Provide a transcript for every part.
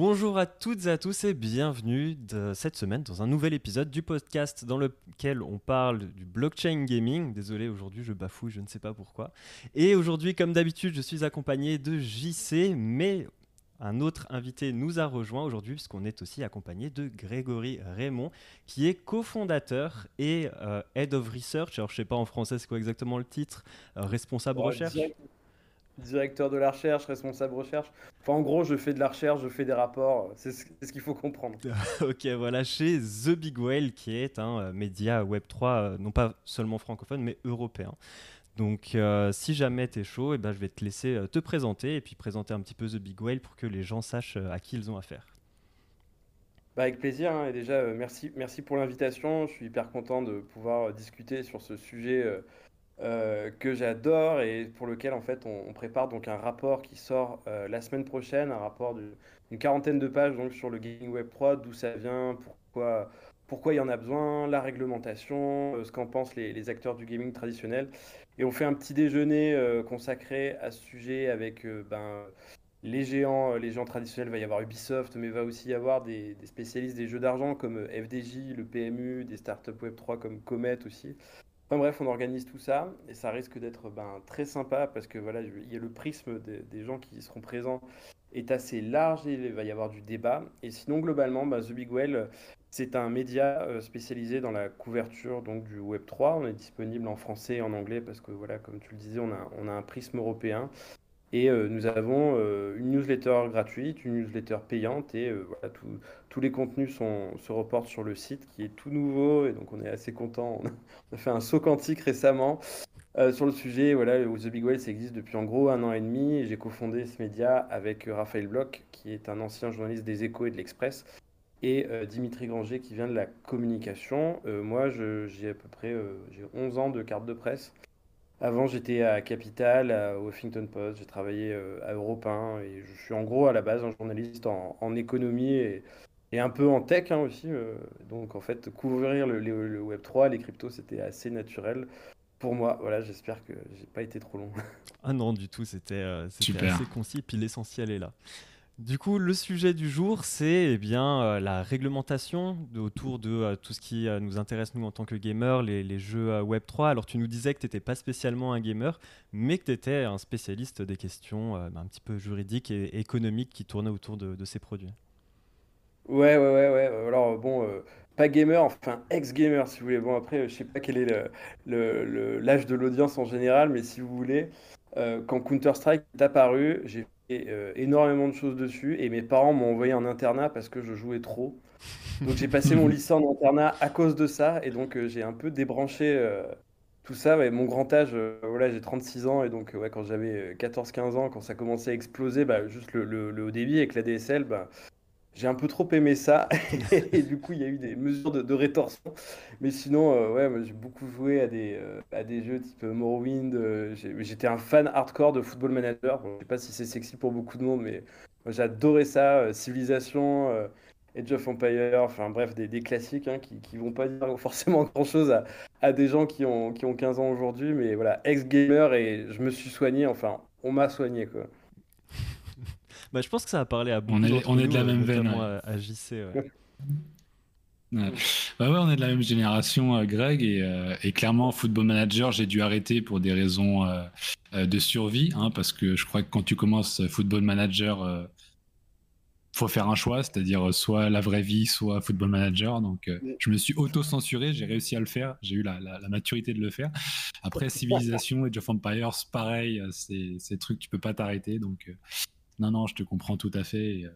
Bonjour à toutes et à tous et bienvenue de cette semaine dans un nouvel épisode du podcast dans lequel on parle du blockchain gaming. Désolé, aujourd'hui je bafouille, je ne sais pas pourquoi. Et aujourd'hui, comme d'habitude, je suis accompagné de JC, mais un autre invité nous a rejoint aujourd'hui puisqu'on est aussi accompagné de Grégory Raymond qui est cofondateur et euh, Head of Research. Alors je sais pas en français c'est quoi exactement le titre, euh, responsable recherche. Directeur de la recherche, responsable recherche. Enfin en gros je fais de la recherche, je fais des rapports, c'est ce qu'il faut comprendre. ok voilà, chez The Big Whale qui est un euh, média Web3 non pas seulement francophone mais européen. Donc, euh, si jamais tu es chaud, eh ben, je vais te laisser euh, te présenter et puis présenter un petit peu The Big Whale pour que les gens sachent euh, à qui ils ont affaire. Bah avec plaisir. Hein, et déjà, merci, merci pour l'invitation. Je suis hyper content de pouvoir discuter sur ce sujet que j'adore et pour lequel en fait on, prépare donc un rapport qui sort la semaine prochaine, un rapport d'une quarantaine de pages donc sur le gaming web 3, d'où ça vient, pourquoi pourquoi il y en a besoin, la réglementation, ce qu'en pensent les, acteurs du gaming traditionnel. Et on fait un petit déjeuner euh, consacré à ce sujet avec euh, ben, les géants, euh, les géants traditionnels. Il va y avoir Ubisoft, mais il va aussi y avoir des, spécialistes des jeux d'argent comme FDJ, le PMU, des startups Web3 comme Comet aussi. Enfin bref, on organise tout ça et ça risque d'être ben, très sympa parce que voilà, il y a le prisme des, gens qui seront présents est assez large et il va y avoir du débat. Et sinon, globalement, ben, The Big Well, c'est un média euh, spécialisé dans la couverture du Web 3. On est disponible en français et en anglais parce que, voilà, comme tu le disais, on a un prisme européen. Et euh, nous avons euh, une newsletter gratuite, une newsletter payante et voilà, tous les contenus se reportent sur le site qui est tout nouveau et donc on est assez content. On a fait un saut quantique récemment sur le sujet. Voilà, The Big Whale, ça existe depuis en gros un an et demi. J'ai cofondé ce média avec Raphaël Bloch, qui est un ancien journaliste des Échos et de l'Express, et euh, Dimitri Granger qui vient de la communication. Euh, moi, j'ai à peu près euh, j'ai 11 ans de carte de presse. Avant, j'étais à Capital, à Huffington Post, j'ai travaillé à Europe 1 et je suis en gros à la base un journaliste en, économie et, et, un peu en tech hein, aussi. donc en fait, couvrir le, le, Web 3, les cryptos, c'était assez naturel pour moi. Voilà, j'espère que j'ai pas été trop long. Ah non, du tout, c'était assez concis, puis l'essentiel est là. Du coup, le sujet du jour, c'est eh bien euh, la réglementation autour de euh, tout ce qui euh, nous intéresse nous en tant que gamers, les, jeux Web 3. Alors, tu nous disais que tu n'étais pas spécialement un gamer, mais que tu étais un spécialiste des questions bah, un petit peu juridiques et économiques qui tournaient autour de, ces produits. Ouais, ouais, ouais, ouais. Alors bon, pas gamer, enfin ex-gamer si vous voulez. Bon après, je sais pas quel est l'âge de l'audience en général, mais si vous voulez, quand Counter Strike est apparu, j'ai euh, énormément de choses dessus et mes parents m'ont envoyé en internat parce que je jouais trop. Donc j'ai passé mon lycée en internat à cause de ça et donc euh, j'ai un peu débranché euh, tout ça. mon grand âge, voilà, j'ai 36 ans et donc ouais, quand j'avais 14-15 ans, quand ça commençait à exploser, bah, juste le, le, haut débit avec la DSL, bah, j'ai un peu trop aimé ça et du coup il y a eu des mesures de, rétorsion. Mais sinon, euh, ouais, j'ai beaucoup joué à des, euh, à des jeux type Morrowind. Euh, j'étais un fan hardcore de Football Manager. je sais pas si c'est sexy pour beaucoup de monde, mais j'adorais ça. Civilisation, Age of Empire, enfin bref, des, classiques hein, qui, qui vont pas dire forcément grand chose à, à des gens qui ont, qui ont 15 ans aujourd'hui. Mais voilà, ex-gamer et je me suis soigné, enfin, on m'a soigné quoi. Bah, je pense que ça a parlé à beaucoup On est, on est de la même veine. À, JC. Ouais. Ouais. Bah ouais, on est de la même génération, euh, Greg, et, euh, et, clairement, Football Manager, j'ai dû arrêter pour des raisons euh, de survie, hein, parce que je crois que quand tu commences Football Manager, faut faire un choix, c'est-à-dire soit la vraie vie, soit Football Manager. Donc, je me suis auto-censuré, j'ai réussi à le faire, j'ai eu la, la, la, maturité de le faire. Après, Civilisation et of Empires, pareil, c'est des trucs, tu peux pas t'arrêter, donc non, non, je te comprends tout à fait. Euh,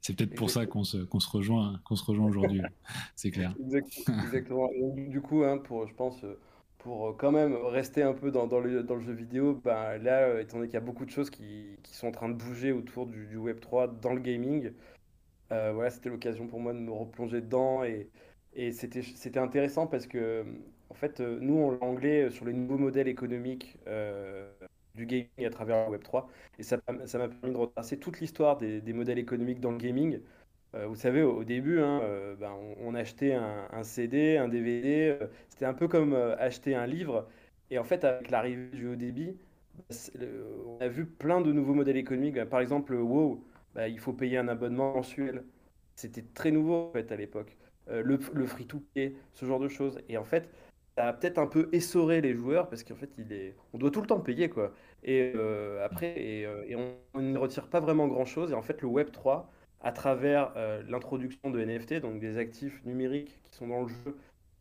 c'est peut-être pour ça qu'on se, se rejoint, qu'on se rejoint aujourd'hui. c'est clair. Exactement. du coup, hein, pour, je pense, euh, pour euh, quand même rester un peu dans, le, jeu vidéo, ben, là, étant donné qu'il y a beaucoup de choses qui, sont en train de bouger autour du, Web 3 dans le gaming, voilà, c'était l'occasion pour moi de me replonger dedans et, et c'était intéressant parce que, en fait, nous, en anglais, sur les nouveaux modèles économiques du gaming à travers la Web3. Et ça m'a permis de retracer toute l'histoire des, modèles économiques dans le gaming. Euh, vous savez, au, début, hein, euh, ben, on, achetait un, CD, un DVD. Euh, c'était un peu comme acheter un livre. Et en fait, avec l'arrivée du haut débit, on a vu plein de nouveaux modèles économiques. Par exemple, WoW, bah, il faut payer un abonnement mensuel. C'était très nouveau à l'époque. le, le free-to-play, ce genre de choses. Et en fait, ça a peut-être un peu essoré les joueurs parce qu'en fait, il est... on doit tout le temps payer quoi. Et après, et, on, on, ne retire pas vraiment grand-chose. Et en fait, le Web 3, à travers l'introduction de NFT, donc des actifs numériques qui sont dans le jeu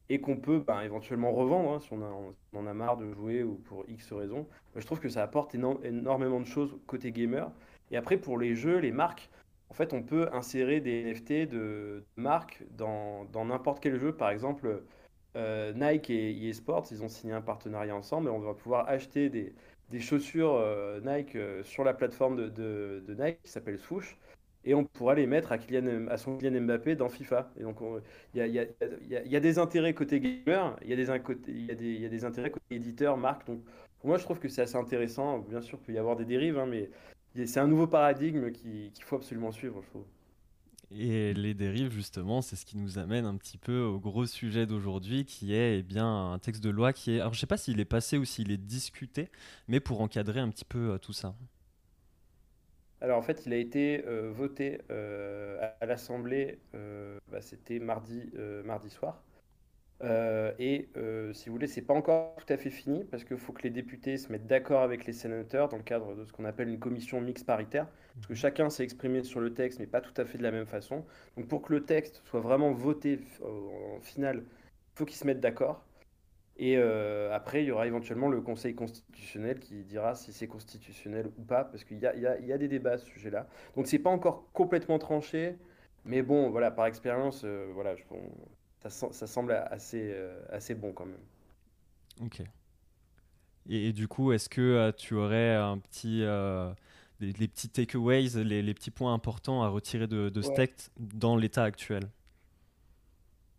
et qu'on peut ben, éventuellement revendre hein, si, on, en a marre de jouer ou pour X raisons. je trouve que ça apporte énormément de choses côté gamer. Et après, pour les jeux, les marques, en fait, on peut insérer des NFT de, marques dans n'importe quel jeu. Par exemple, euh, Nike et EA Sports, ils ont signé un partenariat ensemble et on va pouvoir acheter des, chaussures euh, Nike euh, sur la plateforme de, de Nike qui s'appelle Swoosh et on pourra les mettre à, à son Kylian Mbappé dans FIFA. Et donc, il y, a, des intérêts côté gamer, il y, a des, y, des intérêts côté éditeur, marque. Donc, pour moi, je trouve que c'est assez intéressant. Bien sûr, il peut y avoir des dérives, hein, mais c'est un nouveau paradigme qu'il faut absolument suivre. Et les dérives, justement, c'est ce qui nous amène un petit peu au gros sujet d'aujourd'hui, qui est eh bien, un texte de loi qui est... Alors, je ne sais pas s'il est passé ou s'il est discuté, mais pour encadrer un petit peu euh, tout ça. Alors en fait, il a été euh, voté euh, à, l'Assemblée, bah, c'était mardi, mardi soir. Et si vous voulez, c'est pas encore tout à fait fini parce qu'il faut que les députés se mettent d'accord avec les sénateurs dans le cadre de ce qu'on appelle une commission mixte paritaire, parce que mhm. chacun s'est exprimé sur le texte, mais pas tout à fait de la même façon. Donc pour que le texte soit vraiment voté en finale, il faut qu'ils se mettent d'accord. Et euh, après, il y aura éventuellement le Conseil constitutionnel qui dira si c'est constitutionnel ou pas, parce qu'il y, y a, des débats à ce sujet-là. Donc c'est pas encore complètement tranché, mais bon, voilà, par expérience, euh, voilà, je, ça, ça, semble assez, euh, assez bon quand même. Ok. Et, du coup, est-ce que tu aurais un petit, les, petits takeaways, les, les, petits points importants à retirer de, de ce texte dans l'état actuel?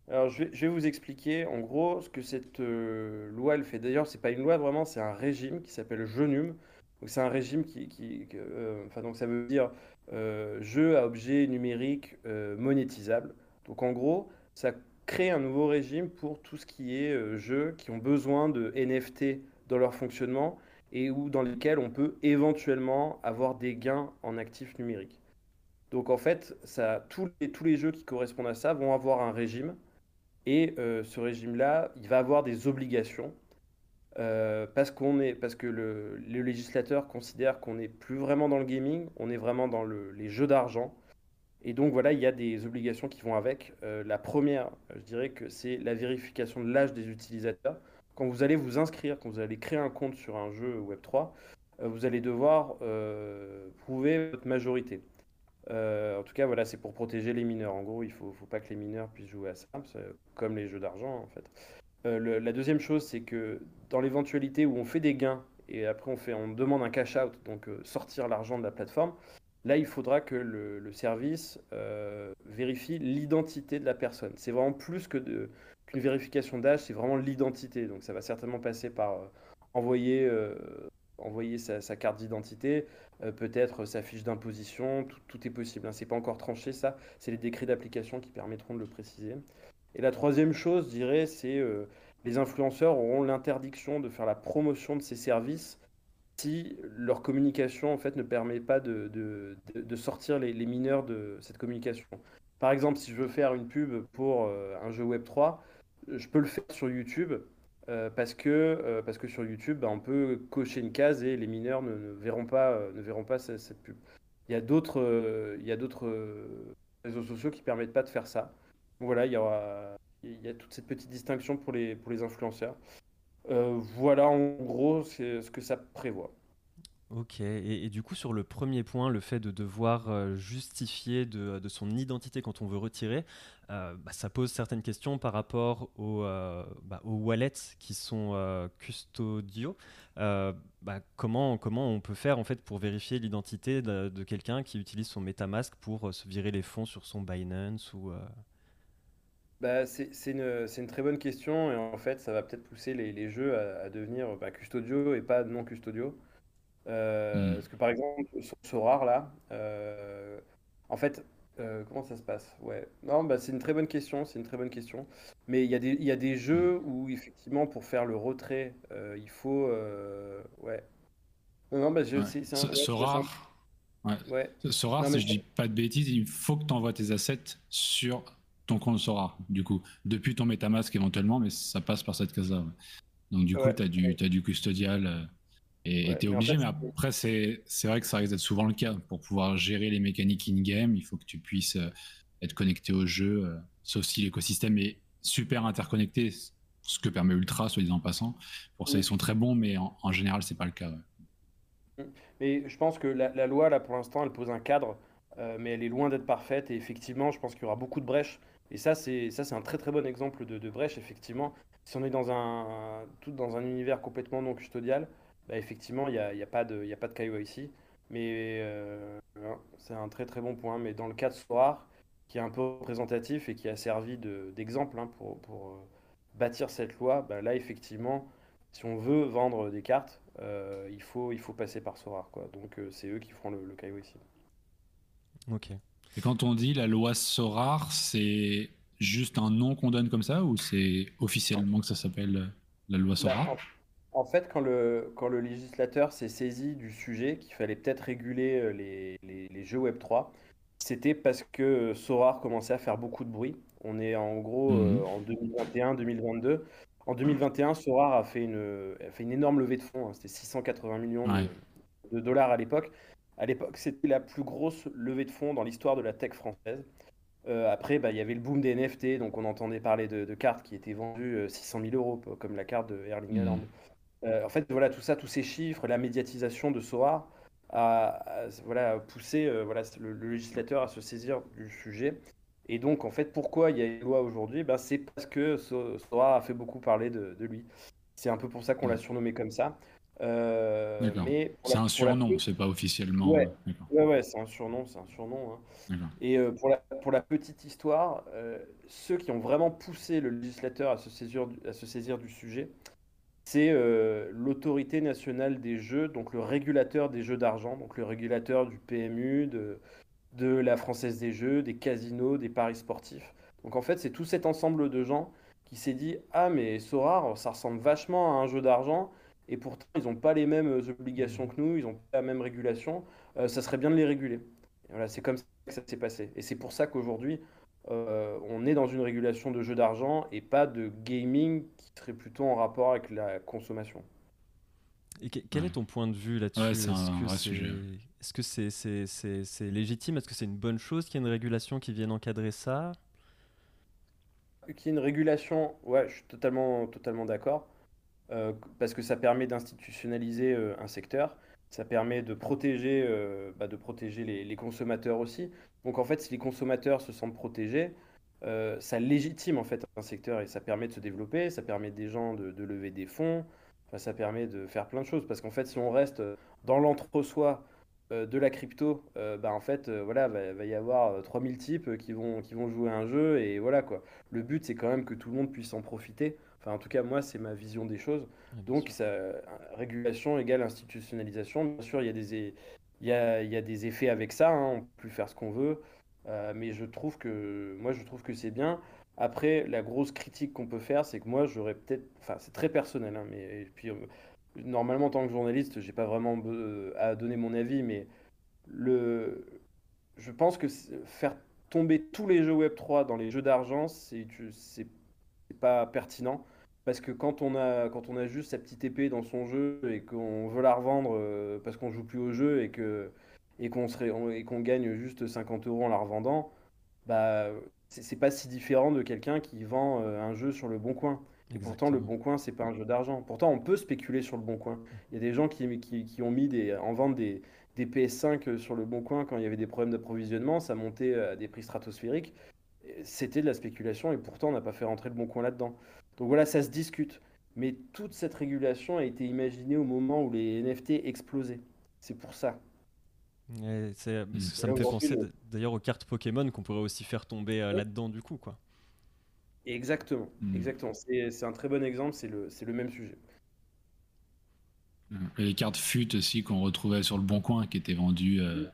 Alors, je vais, vous expliquer en gros ce que cette euh, loi elle fait. D'ailleurs, c'est pas une loi vraiment, c'est un régime qui s'appelle Genum. Donc, c'est un régime qui, euh, enfin, donc ça veut dire euh, jeu à objet numérique monétisable. Donc, en gros, ça crée un nouveau régime pour tout ce qui est jeux qui ont besoin de NFT dans leur fonctionnement et dans lesquels on peut éventuellement avoir des gains en actifs numériques. Donc, en fait, tous les, jeux qui correspondent à ça vont avoir un régime et euh, ce régime-là, il va avoir des obligations euh, parce, est, parce que le, législateur considère qu'on n'est plus vraiment dans le gaming, on est vraiment dans les jeux d'argent. Et donc voilà, il y a des obligations qui vont avec. Euh, la première, je dirais que c'est la vérification de l'âge des utilisateurs. Quand vous allez vous inscrire, quand vous allez créer un compte sur un jeu Web3, vous allez devoir prouver votre majorité. Euh, en tout cas, voilà, c'est pour protéger les mineurs. En gros, il ne faut, pas que les mineurs puissent jouer à ça, comme les jeux d'argent en fait. Euh, la deuxième chose, c'est que dans l'éventualité où on fait des gains et après on, fait, on demande un cash out, donc euh, sortir l'argent de la plateforme, là il faudra que le, service vérifie l'identité de la personne. C'est vraiment plus que qu'une vérification d'âge, c'est vraiment l'identité. Donc ça va certainement passer par envoyer envoyer sa, carte d'identité, euh, peut-être sa fiche d'imposition, tout, est possible. Hein. C'est pas encore tranché ça, c'est les décrets d'application qui permettront de le préciser. Et la troisième chose, je dirais, c'est euh, les influenceurs auront l'interdiction de faire la promotion de ces services si leur communication en fait ne permet pas de, de, sortir les, mineurs de cette communication. Par exemple, si je veux faire une pub pour euh, un jeu Web 3, je peux le faire sur YouTube, euh, parce, que, euh, parce que sur YouTube, bah, on peut cocher une case et les mineurs ne, verront pas, ne verront pas cette, pub. Il y a d'autres il y a d'autres réseaux sociaux qui permettent pas de faire ça. voilà, il y, il y a toute cette petite distinction pour les, pour les influenceurs. Voilà en gros ce que ça prévoit. Ok, et, du coup sur le premier point, le fait de devoir euh, justifier de, son identité quand on veut retirer, euh, bah, ça pose certaines questions par rapport aux, euh, bah, aux wallets qui sont custodiaux. Bah, comment, comment on peut faire en fait pour vérifier l'identité de, quelqu'un qui utilise son MetaMask pour se virer les fonds sur son Binance ou bah, c'est une, une, très bonne question et en fait ça va peut-être pousser les, les jeux à, à devenir custodiaux et pas non custodiaux. Euh, hmm. Parce que par exemple, sur Sorar, là, euh, en fait, euh, comment ça se passe? Ouais. Non, bah, c'est une très bonne question, c'est une très bonne question. Mais il y a des, il y a des jeux où, effectivement, pour faire le retrait, il faut. ouais. Non, non, bah, je, c'est, c'est Sorar. Ouais. Sora, si je dis pas de bêtises, il faut que tu envoies tes assets sur ton compte Sora, du coup, depuis ton MetaMask éventuellement, mais ça passe par cette case-là. Donc, du coup, tu as, du, as du custodial euh, et tu es obligé, mais après, c'est vrai que ça risque d'être souvent le cas. Pour pouvoir gérer les mécaniques in-game, il faut que tu puisses euh, être connecté au jeu, euh, sauf si l'écosystème est super interconnecté, ce que permet Ultra, soit disant en passant. Pour ça, ils sont très bons, mais en, en général, c'est pas le cas. Mais je pense que la, loi, là, pour l'instant, elle pose un cadre, euh, mais elle est loin d'être parfaite. Et effectivement, je pense qu'il y aura beaucoup de brèches. Et ça, c'est ça, c'est un très très bon exemple de, brèche, effectivement. Si on est dans un, tout dans un univers complètement non custodial, bah, effectivement, il n'y a, a, pas de, y a pas de KYC. Mais euh, c'est un très très bon point. Mais dans le cas de Soar, qui est un peu représentatif et qui a servi d'exemple hein, pour, pour euh, bâtir cette loi, bah, là, effectivement, si on veut vendre des cartes, euh, il, faut, il faut passer par Sorar. Quoi. Donc c'est eux qui feront le, le KYC. Ok. Et quand on dit la loi Sorar, c'est juste un nom qu'on donne comme ça ou c'est officiellement que ça s'appelle la loi Sorar bah, en, fait, quand le, quand le législateur s'est saisi du sujet qu'il fallait peut-être réguler euh, les, les, les jeux Web3, c'était parce que Sorar commençait à faire beaucoup de bruit. On est en gros mmh en 2021-2022. En 2021, Sorar a fait une, fait une énorme levée de fonds. Hein. C'était 680 millions de, dollars à l'époque. À l'époque, c'était la plus grosse levée de fonds dans l'histoire de la tech française. Euh, après, bah, il y avait le boom des NFT, donc on entendait parler de, cartes qui étaient vendues 600 euh, 000 euros, comme la carte de Erling mmh. Haaland. Euh, en fait, voilà, tout ça, tous ces chiffres, la médiatisation de Sorar a, voilà, poussé voilà, le, législateur à se saisir du sujet. Et donc, en fait, pourquoi il y a une loi aujourd'hui? Ben, C'est parce que Sora a fait beaucoup parler de, lui. C'est un peu pour ça qu'on l'a surnommé comme ça. Euh, c'est un surnom, c'est pas officiellement. Ouais, ouais, c'est un surnom, c'est un surnom. Hein. Et euh, pour, la, pour la petite histoire, euh, ceux qui ont vraiment poussé le législateur à se saisir, à se saisir du sujet, c'est l'autorité nationale des jeux, donc le régulateur des jeux d'argent, donc le régulateur du PMU, de, de la Française des Jeux, des casinos, des paris sportifs. Donc en fait, c'est tout cet ensemble de gens qui s'est dit Ah, mais Sorar, ça ressemble vachement à un jeu d'argent, et pourtant, ils n'ont pas les mêmes obligations que nous, ils n'ont pas la même régulation, euh, ça serait bien de les réguler. voilà, c'est comme ça que ça s'est passé. Et c'est pour ça qu'aujourd'hui, euh, on est dans une régulation de jeux d'argent et pas de gaming qui serait plutôt en rapport avec la consommation. Et quel est ton point de vue là-dessus Est-ce que c'est légitime? Est-ce que c'est une bonne chose qu'il y ait une régulation qui vienne encadrer ça? Qu'il y ait une régulation, ouais, je suis totalement, totalement d'accord. Euh, parce que ça permet d'institutionnaliser euh, un secteur, ça permet de protéger, euh, bah, de protéger les, consommateurs aussi. Donc en fait, si les consommateurs se sentent protégés, ça légitime en fait un secteur et ça permet de se développer, ça permet des gens de lever des fonds, ça permet de faire plein de choses parce qu'en fait, si on reste dans l'entre-soi de la crypto, bah, en fait, voilà, va, va, y avoir 3000 types qui vont, qui vont jouer à un jeu et voilà quoi. Le but, c'est quand même que tout le monde puisse en profiter. Enfin, en tout cas, moi, c'est ma vision des choses. Donc, ça, régulation égale institutionnalisation. Bien sûr, il y a des, il y a, il y a des effets avec ça. Hein, on peut plus faire ce qu'on veut. mais je trouve que, moi, je trouve que c'est bien. Après, la grosse critique qu'on peut faire, c'est que moi, j'aurais peut-être. Enfin, c'est très personnel, hein, mais puis, euh, normalement, en tant que journaliste, j'ai pas vraiment euh, à donner mon avis, mais le, je pense que faire tomber tous les jeux Web3 dans les jeux d'argent, c'est pas pertinent. Parce que quand on, a, quand on a juste sa petite épée dans son jeu et qu'on veut la revendre euh, parce qu'on joue plus au jeu et que et qu'on gagne juste 50 euros en la revendant, bah c'est pas si différent de quelqu'un qui vend euh, un jeu sur le bon coin. Et pourtant, le bon coin, c'est pas un jeu d'argent. Pourtant, on peut spéculer sur le bon coin. Il y a des gens qui, qui, ont mis des, en vente des, des, PS5 sur le bon coin quand il y avait des problèmes d'approvisionnement. Ça montait à des prix stratosphériques. C'était de la spéculation et pourtant, on n'a pas fait rentrer le bon coin là-dedans. Donc voilà, ça se discute. Mais toute cette régulation a été imaginée au moment où les NFT explosaient. C'est pour ça. Mm. Ça me fait penser d'ailleurs aux cartes Pokémon qu'on pourrait aussi faire tomber euh, là-dedans du coup. quoi. Exactement, mm. exactement. C'est un très bon exemple, c'est le, le même sujet. Et les cartes FUT aussi qu'on retrouvait sur le Bon Coin qui étaient vendues. Euh,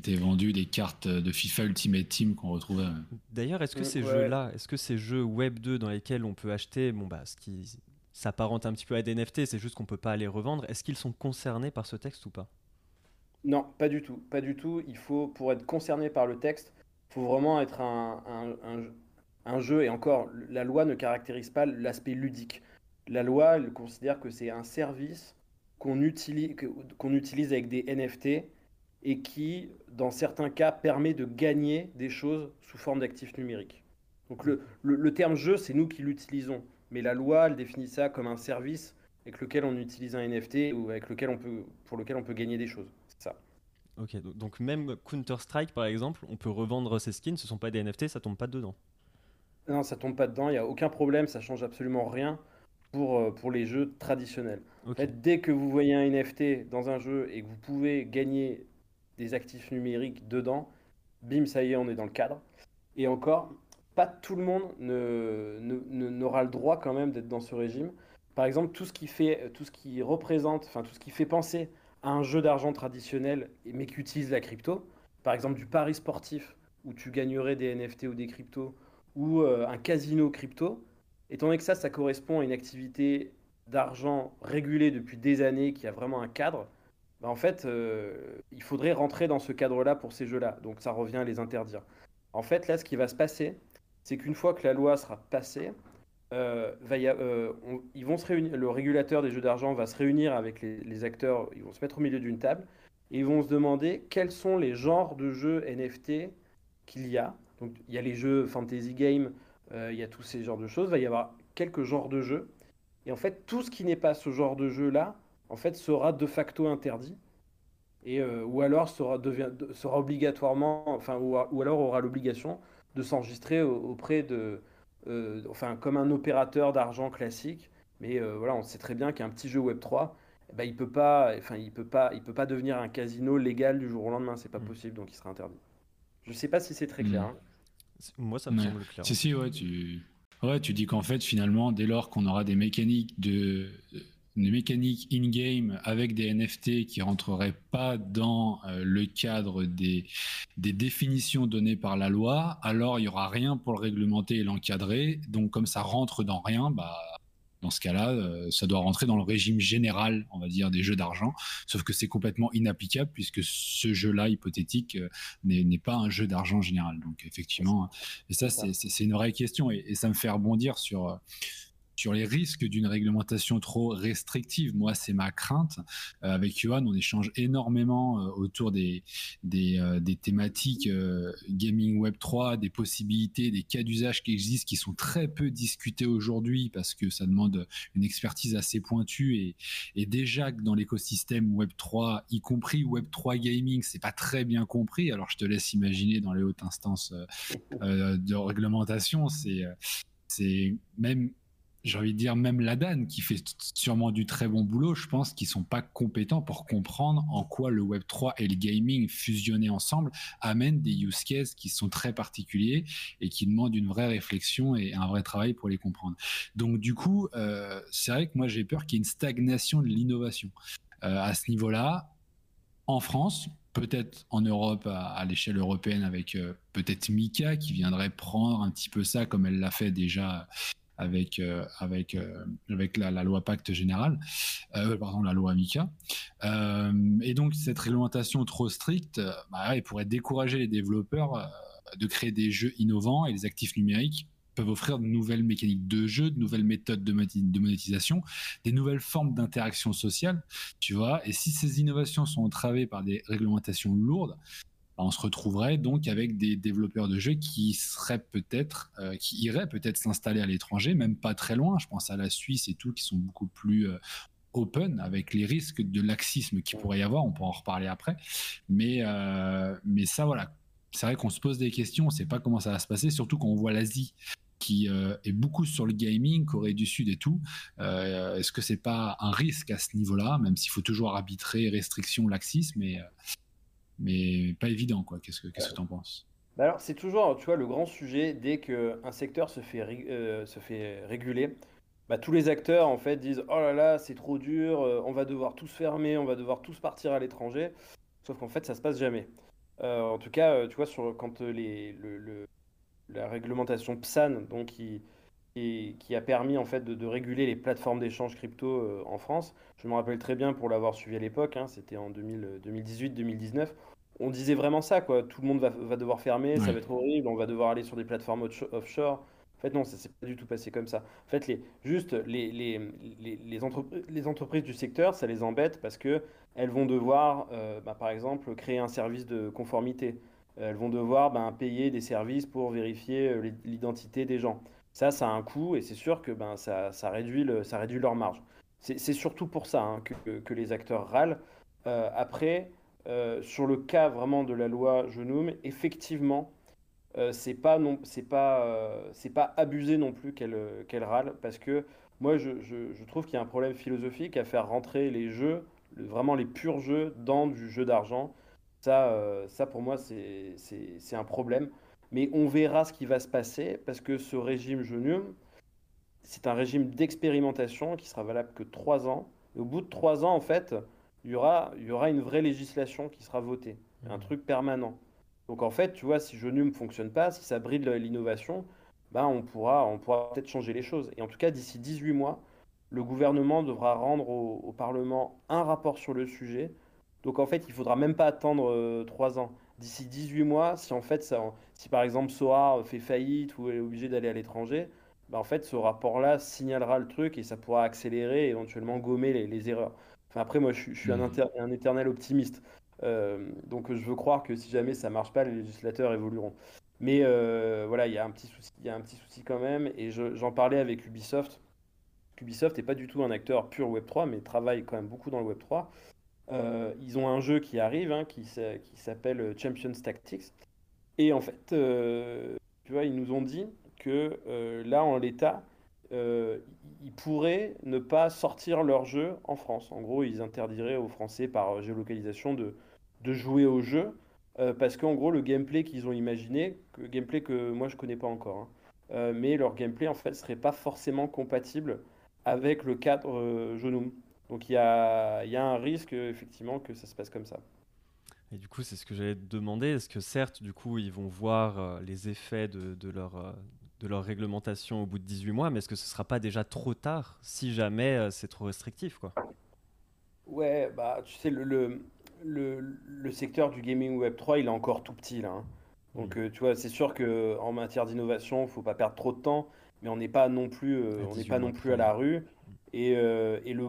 qui étaient vendues des cartes de FIFA Ultimate Team qu'on retrouvait. D'ailleurs, est-ce que ces jeux-là, est-ce que ces jeux Web 2 dans lesquels on peut acheter, bon bah, ce qui s'apparente un petit peu à des NFT, c'est juste qu'on peut pas les revendre, est-ce qu'ils sont concernés par ce texte ou pas? Non, pas du tout. Pas du tout. Il faut, pour être concerné par le texte, il faut vraiment être un, un, jeu. Et encore, la loi ne caractérise pas l'aspect ludique. La loi elle considère que c'est un service qu'on utilise, qu'on utilise avec des NFT et qui, dans certains cas, permet de gagner des choses sous forme d'actifs numériques. Donc le, le, terme jeu, c'est nous qui l'utilisons. Mais la loi, elle définit ça comme un service avec lequel on utilise un NFT ou avec lequel on peut, pour lequel on peut gagner des choses. Ok, donc même Counter-Strike par exemple, on peut revendre ses skins, ce sont pas des NFT, ça tombe pas dedans. Non, ça tombe pas dedans, il n'y a aucun problème, ça change absolument rien pour, euh, pour les jeux traditionnels. En fait, dès que vous voyez un NFT dans un jeu et que vous pouvez gagner des actifs numériques dedans, bim, ça y est, on est dans le cadre. Et encore, pas tout le monde n'aura le droit quand même d'être dans ce régime. Par exemple, tout ce qui fait, tout ce qui représente, enfin tout ce qui fait penser un jeu d'argent traditionnel, mais qui utilise la crypto, par exemple du pari sportif, où tu gagnerais des NFT ou des cryptos, ou euh, un casino crypto, étant donné que ça, ça correspond à une activité d'argent régulée depuis des années, qui a vraiment un cadre, bah en fait, euh, il faudrait rentrer dans ce cadre-là pour ces jeux-là. Donc ça revient à les interdire. En fait, là, ce qui va se passer, c'est qu'une fois que la loi sera passée, euh, euh, ils vont se réunir, le régulateur des jeux d'argent va se réunir avec les, acteurs, ils vont se mettre au milieu d'une table et ils vont se demander quels sont les genres de jeux NFT qu'il y a. Donc il y a les jeux fantasy game, il y a tous ces genres de choses, il va y avoir quelques genres de jeux. Et en fait, tout ce qui n'est pas ce genre de jeu-là, en fait, sera de facto interdit. Et, ou alors sera, devient, sera obligatoirement, enfin, ou, ou alors aura l'obligation de s'enregistrer auprès de, euh, enfin comme un opérateur d'argent classique. Mais euh, voilà, on sait très bien qu'un petit jeu Web 3, eh ben, il peut pas, enfin il peut pas, il peut pas devenir un casino légal du jour au lendemain. C'est pas mm. possible, donc il sera interdit. Je sais pas si c'est très clair. Mm. Hein. Moi, ça me semble clair. Si si, ouais, tu, ouais, tu dis qu'en fait finalement, dès lors qu'on aura des mécaniques de une mécanique in-game avec des NFT qui rentreraient pas dans euh, le cadre des, des définitions données par la loi, alors il y aura rien pour le réglementer et l'encadrer. Donc comme ça rentre dans rien, bah dans ce cas-là, euh, ça doit rentrer dans le régime général, on va dire, des jeux d'argent. Sauf que c'est complètement inapplicable puisque ce jeu-là hypothétique euh, n'est pas un jeu d'argent général. Donc effectivement, et ça c'est une vraie question et, et, ça me fait rebondir sur sur les risques d'une réglementation trop restrictive. Moi, c'est ma crainte. Euh, avec Johan, on échange énormément euh, autour des, des, euh, thématiques gaming Web 3, des possibilités, des cas d'usage qui existent, qui sont très peu discutés aujourd'hui parce que ça demande une expertise assez pointue et, et déjà que dans l'écosystème Web 3, y compris Web 3 gaming, c'est pas très bien compris. Alors, je te laisse imaginer dans les hautes instances de réglementation, c'est c'est même j'ai envie de dire même la DAN qui fait sûrement du très bon boulot, je pense qu'ils sont pas compétents pour comprendre en quoi le Web 3 et le gaming fusionnés ensemble amènent des use cases qui sont très particuliers et qui demandent une vraie réflexion et un vrai travail pour les comprendre. Donc du coup, euh, c'est vrai que moi j'ai peur qu'il y ait une stagnation de l'innovation euh, à ce niveau-là. En France, peut-être en Europe à, l'échelle européenne avec euh, peut-être Mika qui viendrait prendre un petit peu ça comme elle l'a fait déjà avec, euh, avec, euh, avec la, loi Pacte Général, euh, pardon, la loi Amica. et donc, cette réglementation trop stricte bah, elle pourrait décourager les développeurs de créer des jeux innovants et les actifs numériques peuvent offrir de nouvelles mécaniques de jeu, de nouvelles méthodes de, monétisation, des nouvelles formes d'interaction sociale, tu vois. Et si ces innovations sont entravées par des réglementations lourdes, on se retrouverait donc avec des développeurs de jeux qui seraient peut-être, euh, qui iraient peut-être s'installer à l'étranger, même pas très loin. Je pense à la Suisse et tout, qui sont beaucoup plus euh, open avec les risques de laxisme qu'il pourrait y avoir. On pourra en reparler après. Mais, euh, mais ça, voilà. C'est vrai qu'on se pose des questions, on ne sait pas comment ça va se passer, surtout quand on voit l'Asie qui est beaucoup sur le gaming, Corée du Sud et tout. Est-ce que c'est pas un risque à ce niveau-là, même s'il faut toujours arbitrer restrictions, laxisme, mais mais pas évident, quoi. Qu'est-ce que tu en penses? Bah alors, c'est toujours, tu vois, le grand sujet, dès qu'un secteur se fait, euh, se fait réguler, bah, tous les acteurs, en fait, disent, oh là là, c'est trop dur, euh, on va devoir tous fermer, on va devoir tous partir à l'étranger. Sauf qu'en fait, ça se passe jamais. Euh, en tout cas, tu vois, sur, quand les, le, la réglementation PSAN, donc qui, qui, qui, a permis en fait de, réguler les plateformes d'échange crypto en France. Je me rappelle très bien pour l'avoir suivi à l'époque, hein, c'était en 2018-2019. On disait vraiment ça, quoi. Tout le monde va, va devoir fermer, ça va être horrible, on va devoir aller sur des plateformes offshore. En fait, non, ça s'est pas du tout passé comme ça. En fait, les, juste les, les, les, les, les entreprises du secteur, ça les embête parce que elles vont devoir, euh, bah, par exemple, créer un service de conformité. Elles vont devoir ben, payer des services pour vérifier euh, l'identité des gens. Ça, ça a un coût et c'est sûr que ben, ça, réduit le, ça réduit leur marge. C'est surtout pour ça hein, que, que, les acteurs râlent. Euh, après, sur le cas vraiment de la loi Genoum, effectivement, euh, c'est pas pas euh, c'est pas abusé non plus qu'elle euh, qu'elle râle parce que moi je, je, trouve qu'il y a un problème philosophique à faire rentrer les jeux vraiment les purs jeux dans du jeu d'argent ça ça pour moi c'est un problème mais on verra ce qui va se passer parce que ce régime Genium c'est un régime d'expérimentation qui sera valable que trois ans et au bout de trois ans en fait il y aura il y aura une vraie législation qui sera votée un mmh. truc permanent donc en fait, tu vois, si Genum ne fonctionne pas, si ça bride l'innovation, bah, on pourra, on pourra peut-être changer les choses. Et en tout cas, d'ici 18 mois, le gouvernement devra rendre au, Parlement un rapport sur le sujet. Donc en fait, il ne faudra même pas attendre 3 euh, ans. D'ici 18 mois, si en fait, ça, si par exemple Soar fait faillite ou est obligé d'aller à l'étranger, bah, en fait, ce rapport-là signalera le truc et ça pourra accélérer et éventuellement gommer les, erreurs. Enfin, après, moi, je, suis un, mmh. un, éternel optimiste. Euh, donc je veux croire que si jamais ça marche pas, les législateurs évolueront. Mais euh, voilà, il y a un petit souci, il y a un petit souci quand même. Et j'en parlais avec Ubisoft. Ubisoft n'est pas du tout un acteur pur Web 3, mais travaille quand même beaucoup dans le Web 3. Euh, ils ont un jeu qui arrive, hein, qui, s'appelle Champions Tactics. Et en fait, tu vois, ils nous ont dit que là, en l'état, ils pourraient ne pas sortir leur jeu en France. En gros, ils interdiraient aux Français par géolocalisation de, jouer au jeu, euh, parce qu'en gros, le gameplay qu'ils ont imaginé, que, gameplay que moi je connais pas encore, hein, euh, mais leur gameplay en fait serait pas forcément compatible avec le cadre euh, Donc il y a, y a, un risque effectivement que ça se passe comme ça. Et du coup, c'est ce que j'allais te demander. Est-ce que certes, du coup, ils vont voir euh, les effets de, de leur, de leur réglementation au bout de 18 mois, mais est-ce que ce sera pas déjà trop tard si jamais c'est trop restrictif quoi? Ouais, bah tu sais, le, le, secteur du gaming Web 3, il est encore tout petit là. Hein. Donc, euh, tu vois, c'est sûr qu'en matière d'innovation, il ne faut pas perdre trop de temps, mais on n'est pas non plus, euh, on n'est pas non plus à la rue. Et, euh, le,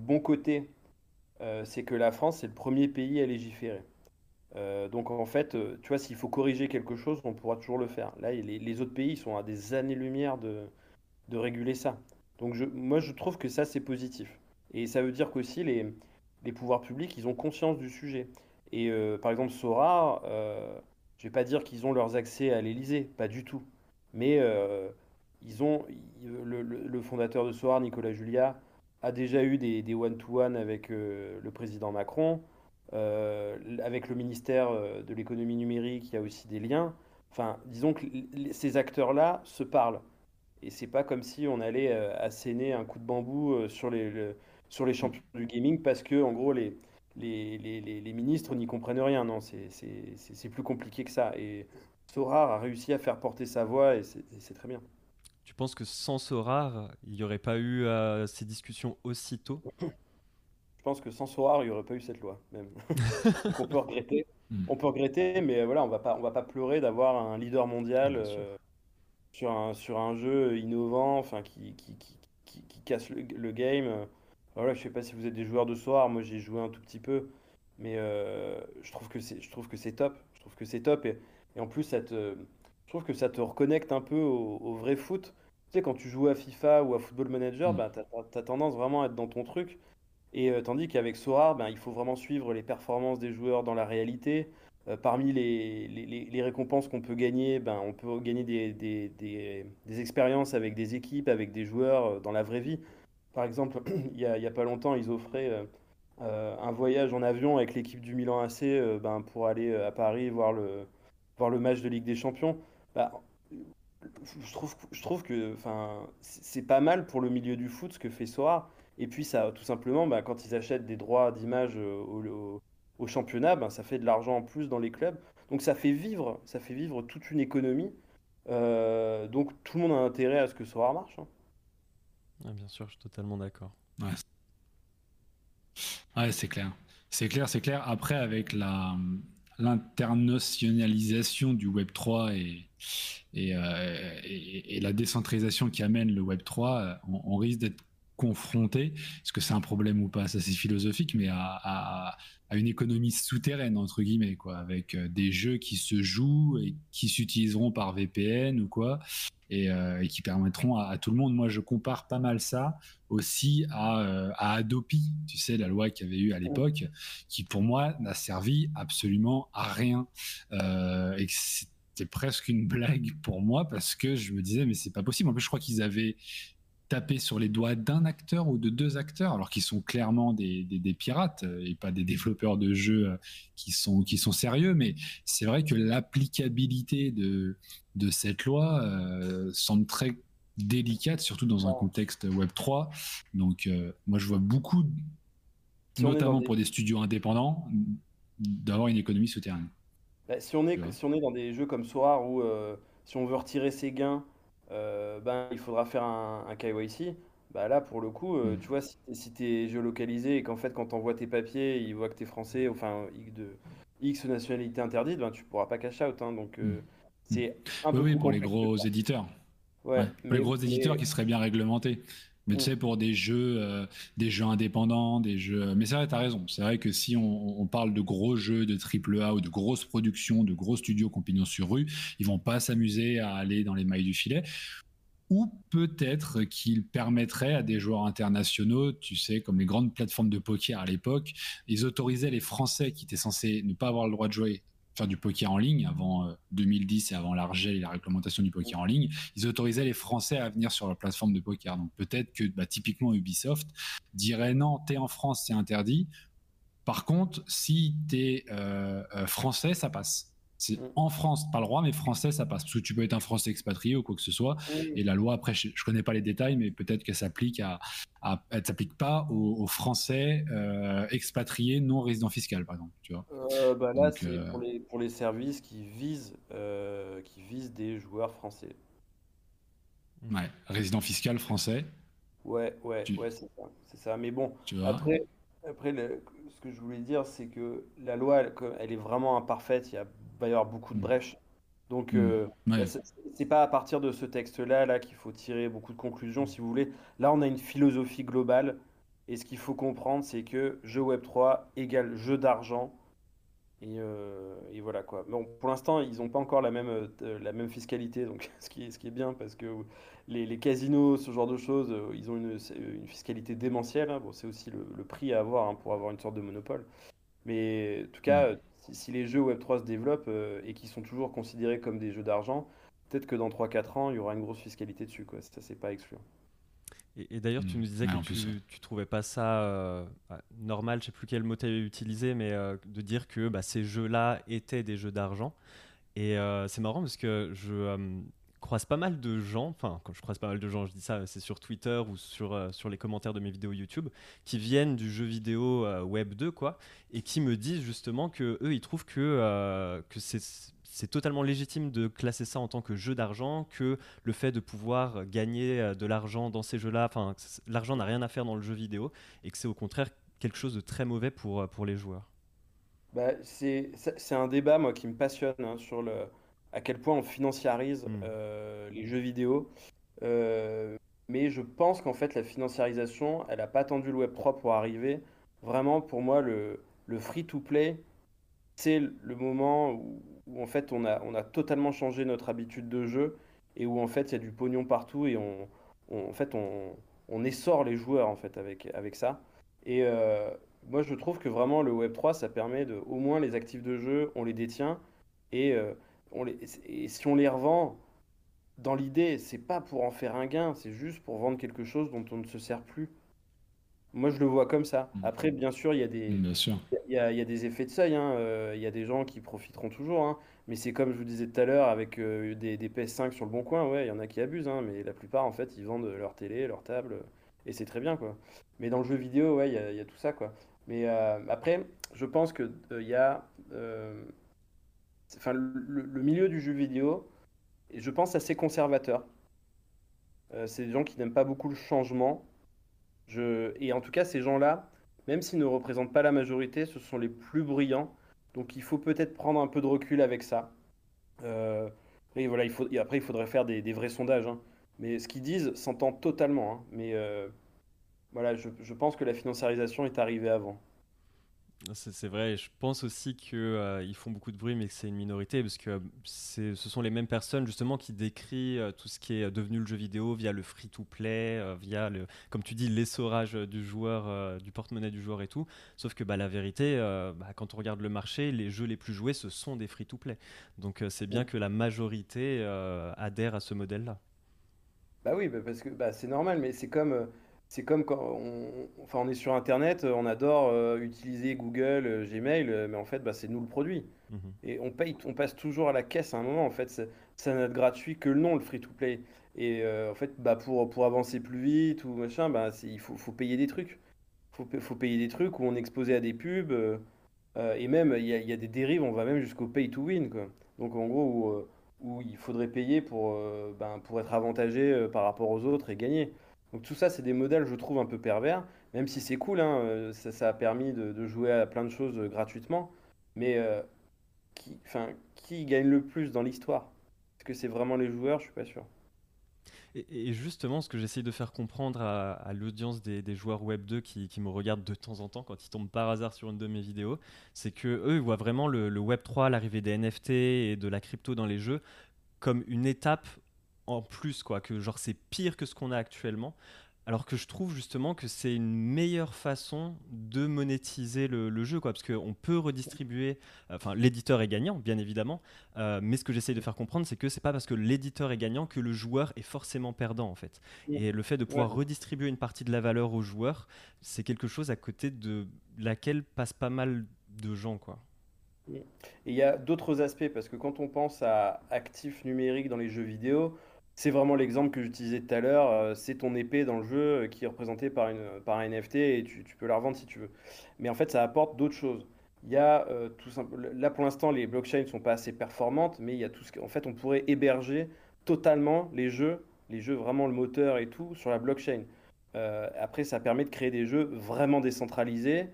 bon côté, c'est que la France, c'est le premier pays à légiférer. donc, en fait, tu vois, s'il faut corriger quelque chose, on pourra toujours le faire. Là, les, autres pays sont à des années-lumière de, réguler ça. Donc, moi, je trouve que ça, c'est positif. Et ça veut dire qu'aussi, les, les pouvoirs publics, ils ont conscience du sujet. Et euh, par exemple, Sora, euh, je vais pas dire qu'ils ont leurs accès à l'Elysée, pas du tout. Mais euh, ils ont, le, fondateur de Sora, Nicolas Julia, a déjà eu des one-to-one avec le président Macron. avec le ministère de l'économie numérique, il y a aussi des liens. Enfin, disons que ces acteurs-là se parlent. Et c'est pas comme si on allait asséner un coup de bambou sur les, champions du gaming parce que, en gros, les, les, ministres n'y comprennent rien. Non, c'est plus compliqué que ça. Et Sorar a réussi à faire porter sa voix et c'est très bien. Tu penses que sans Sorar, il n'y aurait pas eu euh, ces discussions aussitôt Je pense que sans Sorar, il n'y aurait pas eu cette loi, même. on peut regretter. Hmm. On peut regretter, mais voilà, on va pas, on va pas pleurer d'avoir un leader mondial euh, sur, un, sur un jeu innovant, enfin qui, qui, qui, qui, casse le, le game. Voilà, je sais pas si vous êtes des joueurs de soir, moi j'ai joué un tout petit peu, mais euh, je trouve que c'est, je trouve que c'est top. Je trouve que c'est top et, et, en plus ça te, je trouve que ça te reconnecte un peu au, vrai foot. Tu sais, quand tu joues à FIFA ou à Football Manager, mm. bah, tu as, tendance vraiment à être dans ton truc. Et euh, tandis qu'avec Soar, ben, il faut vraiment suivre les performances des joueurs dans la réalité. Euh, parmi les, les, les récompenses qu'on peut gagner, ben, on peut gagner des, des, des, des expériences avec des équipes, avec des joueurs dans la vraie vie. Par exemple, il n'y a, pas longtemps, ils offraient euh, euh, un voyage en avion avec l'équipe du Milan AC euh, ben, pour aller à Paris voir le, voir le match de Ligue des Champions. Bah, je, trouve, je trouve que c'est pas mal pour le milieu du foot ce que fait Soar. Et puis, ça, tout simplement, bah, quand ils achètent des droits d'image au, au, championnat, ben, ça fait de l'argent en plus dans les clubs. Donc, ça fait vivre, ça fait vivre toute une économie donc tout le monde a intérêt à ce que Sora marche. Hein. bien sûr, je suis totalement d'accord. Ouais, ouais c'est clair. C'est clair, c'est clair. Après, avec la, l'internationalisation du Web 3 et, euh, et, la décentralisation qui amène le Web 3, on, risque d'être confronté, est-ce que c'est un problème ou pas, ça c'est philosophique, mais à, à, une économie souterraine, entre guillemets, quoi, avec euh, des jeux qui se jouent et qui s'utiliseront par VPN ou quoi, et, euh, qui permettront à, tout le monde. Moi, je compare pas mal ça aussi à, à Adopi, tu sais, la loi qu'il y avait eu à l'époque, qui pour moi n'a servi absolument à rien. et c'était presque une blague pour moi parce que je me disais mais c'est pas possible. En plus je crois qu'ils avaient tapé sur les doigts d'un acteur ou de deux acteurs alors qu'ils sont clairement des, des, pirates euh, et pas des développeurs de jeux euh, qui sont qui sont sérieux. Mais c'est vrai que l'applicabilité de de cette loi euh, semble très délicate, surtout dans un contexte Web 3. Donc moi je vois beaucoup, notamment pour des studios indépendants, d'avoir une économie souterraine. Bah, si, on est, si on est dans des jeux comme Sora où euh, si on veut retirer ses gains, euh, ben, il faudra faire un, un KYC. Bah là, pour le coup, euh, mm. tu vois, si, tu es géolocalisé et qu'en fait, quand tu envoies tes papiers, ils voient que tu es français, enfin, de X nationalité interdite, ben, tu pourras pas cash out. Hein, donc, mm. c'est un peu Oui, pour les gros éditeurs. Ouais, pour les gros éditeurs qui seraient bien réglementés. Mais tu sais, pour des jeux, euh, des jeux indépendants, des jeux. Mais c'est vrai, tu as raison. C'est vrai que si on, parle de gros jeux de triple A ou de grosses productions, de gros studios compagnons sur rue, ils vont pas s'amuser à aller dans les mailles du filet. Ou peut-être qu'ils permettraient à des joueurs internationaux, tu sais, comme les grandes plateformes de poker à l'époque, ils autorisaient les Français qui étaient censés ne pas avoir le droit de jouer du poker en ligne avant 2010 euh, et avant l'argel et la réglementation du poker en ligne, ils autorisaient les Français à venir sur leur plateforme de poker. Donc peut-être que bah, typiquement Ubisoft dirait non, t'es en France, c'est interdit. Par contre, si t'es euh, euh, français, ça passe. C'est mm. en France, pas le droit, mais français, ça passe. Parce que tu peux être un français expatrié ou quoi que ce soit. Et la loi, après, je, ne connais pas les détails, mais peut-être qu'elle s'applique à, elle s'applique pas aux, français euh, expatriés non résidents fiscaux, par exemple. Tu vois. Euh, bah là, c'est euh, pour, les, pour les services qui visent, qui visent des joueurs français. Ouais, résident fiscal français. Ouais, ouais, ouais, c'est ça, ça. Mais bon, après, après ce que je voulais dire, c'est que la loi, elle est vraiment imparfaite. Il y a va y avoir beaucoup de mm. brèches. Donc, mm. euh, c'est pas à partir de ce texte-là là, qu'il faut tirer beaucoup de conclusions, si vous voulez. Là, on a une philosophie globale. Et ce qu'il faut comprendre, c'est que jeu Web3 égale jeu d'argent. Et, euh, et, voilà quoi. Bon, pour l'instant, ils n'ont pas encore la même, euh, la même fiscalité, donc ce qui, est, ce qui est bien parce que les, les casinos, ce genre de choses, ils ont une, une fiscalité démentielle. Hein. Bon, c'est aussi le, le, prix à avoir hein, pour avoir une sorte de monopole. Mais en tout cas, mm si, les jeux Web3 se développent euh, et qui sont toujours considérés comme des jeux d'argent, peut-être que dans 3-4 ans, il y aura une grosse fiscalité dessus. Quoi. Ça, c'est pas excluant. Et, d'ailleurs, tu nous disais que tu, tu, trouvais pas ça euh, normal, je sais plus quel mot tu avais utilisé, mais euh, de dire que bah, ces jeux-là étaient des jeux d'argent. Et c'est marrant parce que je, croise pas mal de gens, enfin quand je croise pas mal de gens, je dis ça, c'est sur Twitter ou sur, euh, sur les commentaires de mes vidéos YouTube, qui viennent du jeu vidéo euh, Web 2, quoi, et qui me disent justement que eux, ils trouvent que, euh, que c'est c'est totalement légitime de classer ça en tant que jeu d'argent, que le fait de pouvoir gagner de l'argent dans ces jeux-là, enfin, l'argent n'a rien à faire dans le jeu vidéo, et que c'est au contraire quelque chose de très mauvais pour, pour les joueurs. Bah, c'est un débat, moi, qui me passionne hein, sur le, à quel point on financiarise mm. euh, les jeux vidéo. Euh, mais je pense qu'en fait, la financiarisation, elle n'a pas attendu le Web3 pour arriver. Vraiment, pour moi, le, le free-to-play, c'est le moment où, en fait, on a, on a totalement changé notre habitude de jeu et où en fait, il y a du pognon partout et on, en fait, on, on, essore les joueurs en fait avec, avec ça. Et euh, moi, je trouve que vraiment, le Web3, ça permet de, au moins les actifs de jeu, on les détient et et si on les revend, dans l'idée, c'est pas pour en faire un gain, c'est juste pour vendre quelque chose dont on ne se sert plus. Moi, je le vois comme ça. Mm. Après, bien sûr, il y a des, bien sûr. Il y a, il y a des effets de seuil. Hein. Euh, il y a des gens qui profiteront toujours. Hein. Mais c'est comme je vous disais tout à l'heure avec euh, des, des, PS5 sur le bon coin. Ouais, il y en a qui abusent. Hein. Mais la plupart, en fait, ils vendent leur télé, leur table. Et c'est très bien, quoi. Mais dans le jeu vidéo, ouais, il y a, il y a tout ça, quoi. Mais euh, après, je pense qu'il il y a enfin, le, milieu du jeu vidéo, et je pense assez conservateurs. c'est des gens qui n'aiment pas beaucoup le changement. Et en tout cas, ces gens-là, même s'ils ne représentent pas la majorité, ce sont les plus bruyants. Donc il faut peut-être prendre un peu de recul avec ça. et voilà, il après, il faudrait faire des, vrais sondages. Hein. Mais ce qu'ils disent s'entend totalement. Hein. Mais voilà, je, pense que la financiarisation est arrivée avant. C'est vrai, je pense aussi qu'ils euh, font beaucoup de bruit, mais que c'est une minorité, parce que ce sont les mêmes personnes justement qui décrivent euh, tout ce qui est devenu le jeu vidéo via le free-to-play, euh, via, le, comme tu dis, l'essorage du joueur, du porte-monnaie du joueur et tout. Sauf que bah, la vérité, bah, quand on regarde le marché, les jeux les plus joués, ce sont des free-to-play. Donc c'est bien que la majorité adhère à ce modèle-là. Bah oui, bah parce que bah, c'est normal, mais c'est comme c'est comme quand on, enfin, on est sur Internet, on adore euh, utiliser Google, euh, Gmail, euh, mais en fait, bah, c'est nous le produit. Mhm. Et on paye, on passe toujours à la caisse à un moment. En fait, ça n'a de gratuit que le nom, le free-to-play. Et en fait, bah, pour, pour avancer plus vite ou machin, bah, il faut, faut payer des trucs. Il faut, faut payer des trucs où on est exposé à des pubs. et même, il y a, y a, des dérives, on va même jusqu'au pay-to-win. Donc, en gros, où, où, il faudrait payer pour, ben, pour être avantagé par rapport aux autres et gagner. Donc tout ça, c'est des modèles, je trouve, un peu pervers, même si c'est cool, hein, euh, ça, a permis de, jouer à plein de choses euh, gratuitement. Mais euh, qui, gagne le plus dans l'histoire? Est-ce que c'est vraiment les joueurs? Je suis pas sûr. Et, justement, ce que j'essaye de faire comprendre à, l'audience des, joueurs Web 2 qui, me regardent de temps en temps quand ils tombent par hasard sur une de mes vidéos, c'est que eux ils voient vraiment le Web 3, l'arrivée des NFT et de la crypto dans les jeux comme une étape en plus, quoi, que genre c'est pire que ce qu'on a actuellement. Alors que je trouve justement que c'est une meilleure façon de monétiser le, jeu, quoi, parce qu'on peut redistribuer. Enfin, l'éditeur est gagnant, bien évidemment, euh, mais ce que j'essaye de faire comprendre, c'est que c'est pas parce que l'éditeur est gagnant que le joueur est forcément perdant, en fait. Et le fait de pouvoir redistribuer une partie de la valeur aux joueurs, c'est quelque chose à côté de laquelle passent pas mal de gens, quoi. Et il y a d'autres aspects, parce que quand on pense à actifs numériques dans les jeux vidéo, c'est vraiment l'exemple que j'utilisais tout à l'heure. Euh, c'est ton épée dans le jeu euh, qui est représentée par, une, par un NFT et tu, peux la revendre si tu veux. Mais en fait, ça apporte d'autres choses. Il y a euh, tout simple, là pour l'instant, les blockchains ne sont pas assez performantes, mais il y a tout ce fait, on pourrait héberger totalement les jeux, les jeux vraiment le moteur et tout sur la blockchain. après, ça permet de créer des jeux vraiment décentralisés,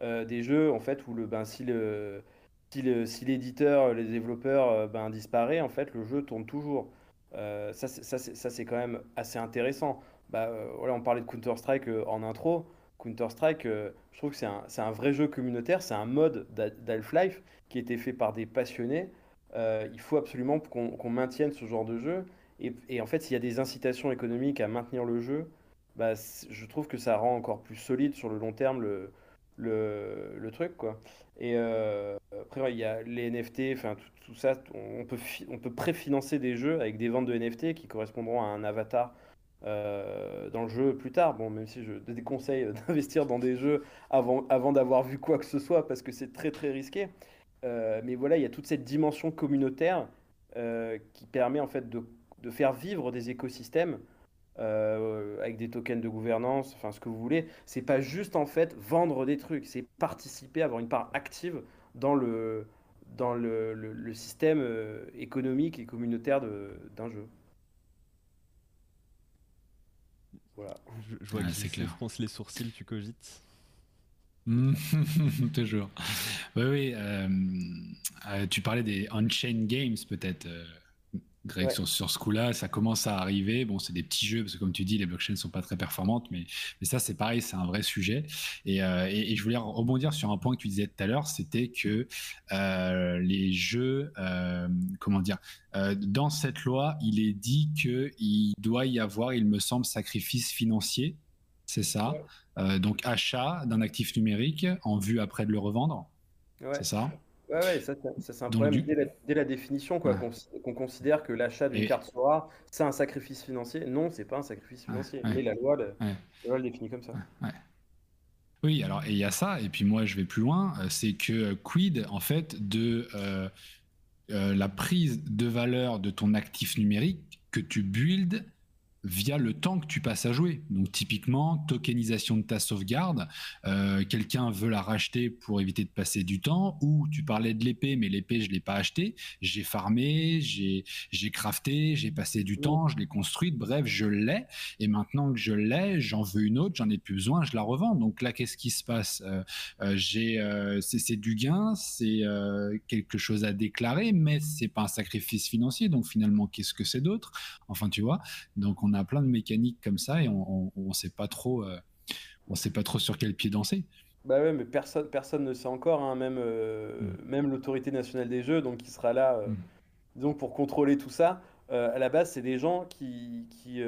des jeux en fait où le, ben, si le, si l'éditeur, les développeurs ben, disparaît, en fait, le jeu tourne toujours. Euh, ça, c'est quand même assez intéressant. Bah, euh, voilà, on parlait de Counter-Strike euh, en intro. Counter-Strike, je trouve que c'est un, un, vrai jeu communautaire, c'est un mode d'Half-Life qui a été fait par des passionnés. il faut absolument qu'on maintienne ce genre de jeu. Et, et en fait, s'il y a des incitations économiques à maintenir le jeu, bah, je trouve que ça rend encore plus solide sur le long terme le, le, le truc. Quoi. Et après, il y a les NFT, enfin tout, ça, on peut, on peut préfinancer des jeux avec des ventes de NFT qui correspondront à un avatar euh, dans le jeu plus tard. Bon, même si je déconseille d'investir dans des jeux avant, avant d'avoir vu quoi que ce soit parce que c'est très très risqué. Euh, mais voilà, il y a toute cette dimension communautaire euh, qui permet en fait de, de, faire vivre des écosystèmes avec des tokens de gouvernance, enfin ce que vous voulez. C'est pas juste en fait vendre des trucs, c'est participer, avoir une part active dans le, dans le, le, système euh, économique et communautaire d'un jeu. Voilà. Je, vois que tu fronces les sourcils, tu cogites. Toujours. Oui, oui. Euh, euh, tu parlais des on-chain games, peut-être. Greg, sur, ce coup-là, ça commence à arriver. Bon, c'est des petits jeux, parce que comme tu dis, les blockchains ne sont pas très performantes, mais, mais ça, c'est pareil, c'est un vrai sujet. Euh, et, et, je voulais rebondir sur un point que tu disais tout à l'heure, c'était que euh, les jeux, euh, comment dire, dans cette loi, il est dit qu'il doit y avoir, il me semble, sacrifice financier, c'est ça? donc, achat d'un actif numérique en vue après de le revendre? C'est ça? Ouais, ouais, ça, c'est un problème dès, la, définition, quoi, qu'on considère que l'achat d'une carte Sora, c'est un sacrifice financier. Non, c'est pas un sacrifice financier. Mais la loi, le, la définit comme ça. Oui, alors il y a ça, et puis moi je vais plus loin, euh, c'est que euh, quid en fait de euh, la prise de valeur de ton actif numérique que tu builds via le temps que tu passes à jouer. Donc typiquement, tokenisation de ta sauvegarde, euh, quelqu'un veut la racheter pour éviter de passer du temps, ou tu parlais de l'épée, mais l'épée, je l'ai pas achetée, j'ai farmé, j'ai crafté, j'ai passé du temps, je l'ai construite, bref, je l'ai, et maintenant que je l'ai, j'en veux une autre, j'en ai plus besoin, je la revends. Donc là, qu'est-ce qui se passe? Euh, euh, J'ai C'est du gain, c'est quelque chose à déclarer, mais c'est pas un sacrifice financier, donc finalement, qu'est-ce que c'est d'autre? Enfin, tu vois, donc on a plein de mécaniques comme ça et on ne sait pas trop, euh, on sait pas trop sur quel pied danser. Bah ouais, mais personne, personne ne sait encore, hein, même, euh, mm. même l'autorité nationale des jeux, donc qui sera là, euh, mm. pour contrôler tout ça. à la base, c'est des gens qui, qui,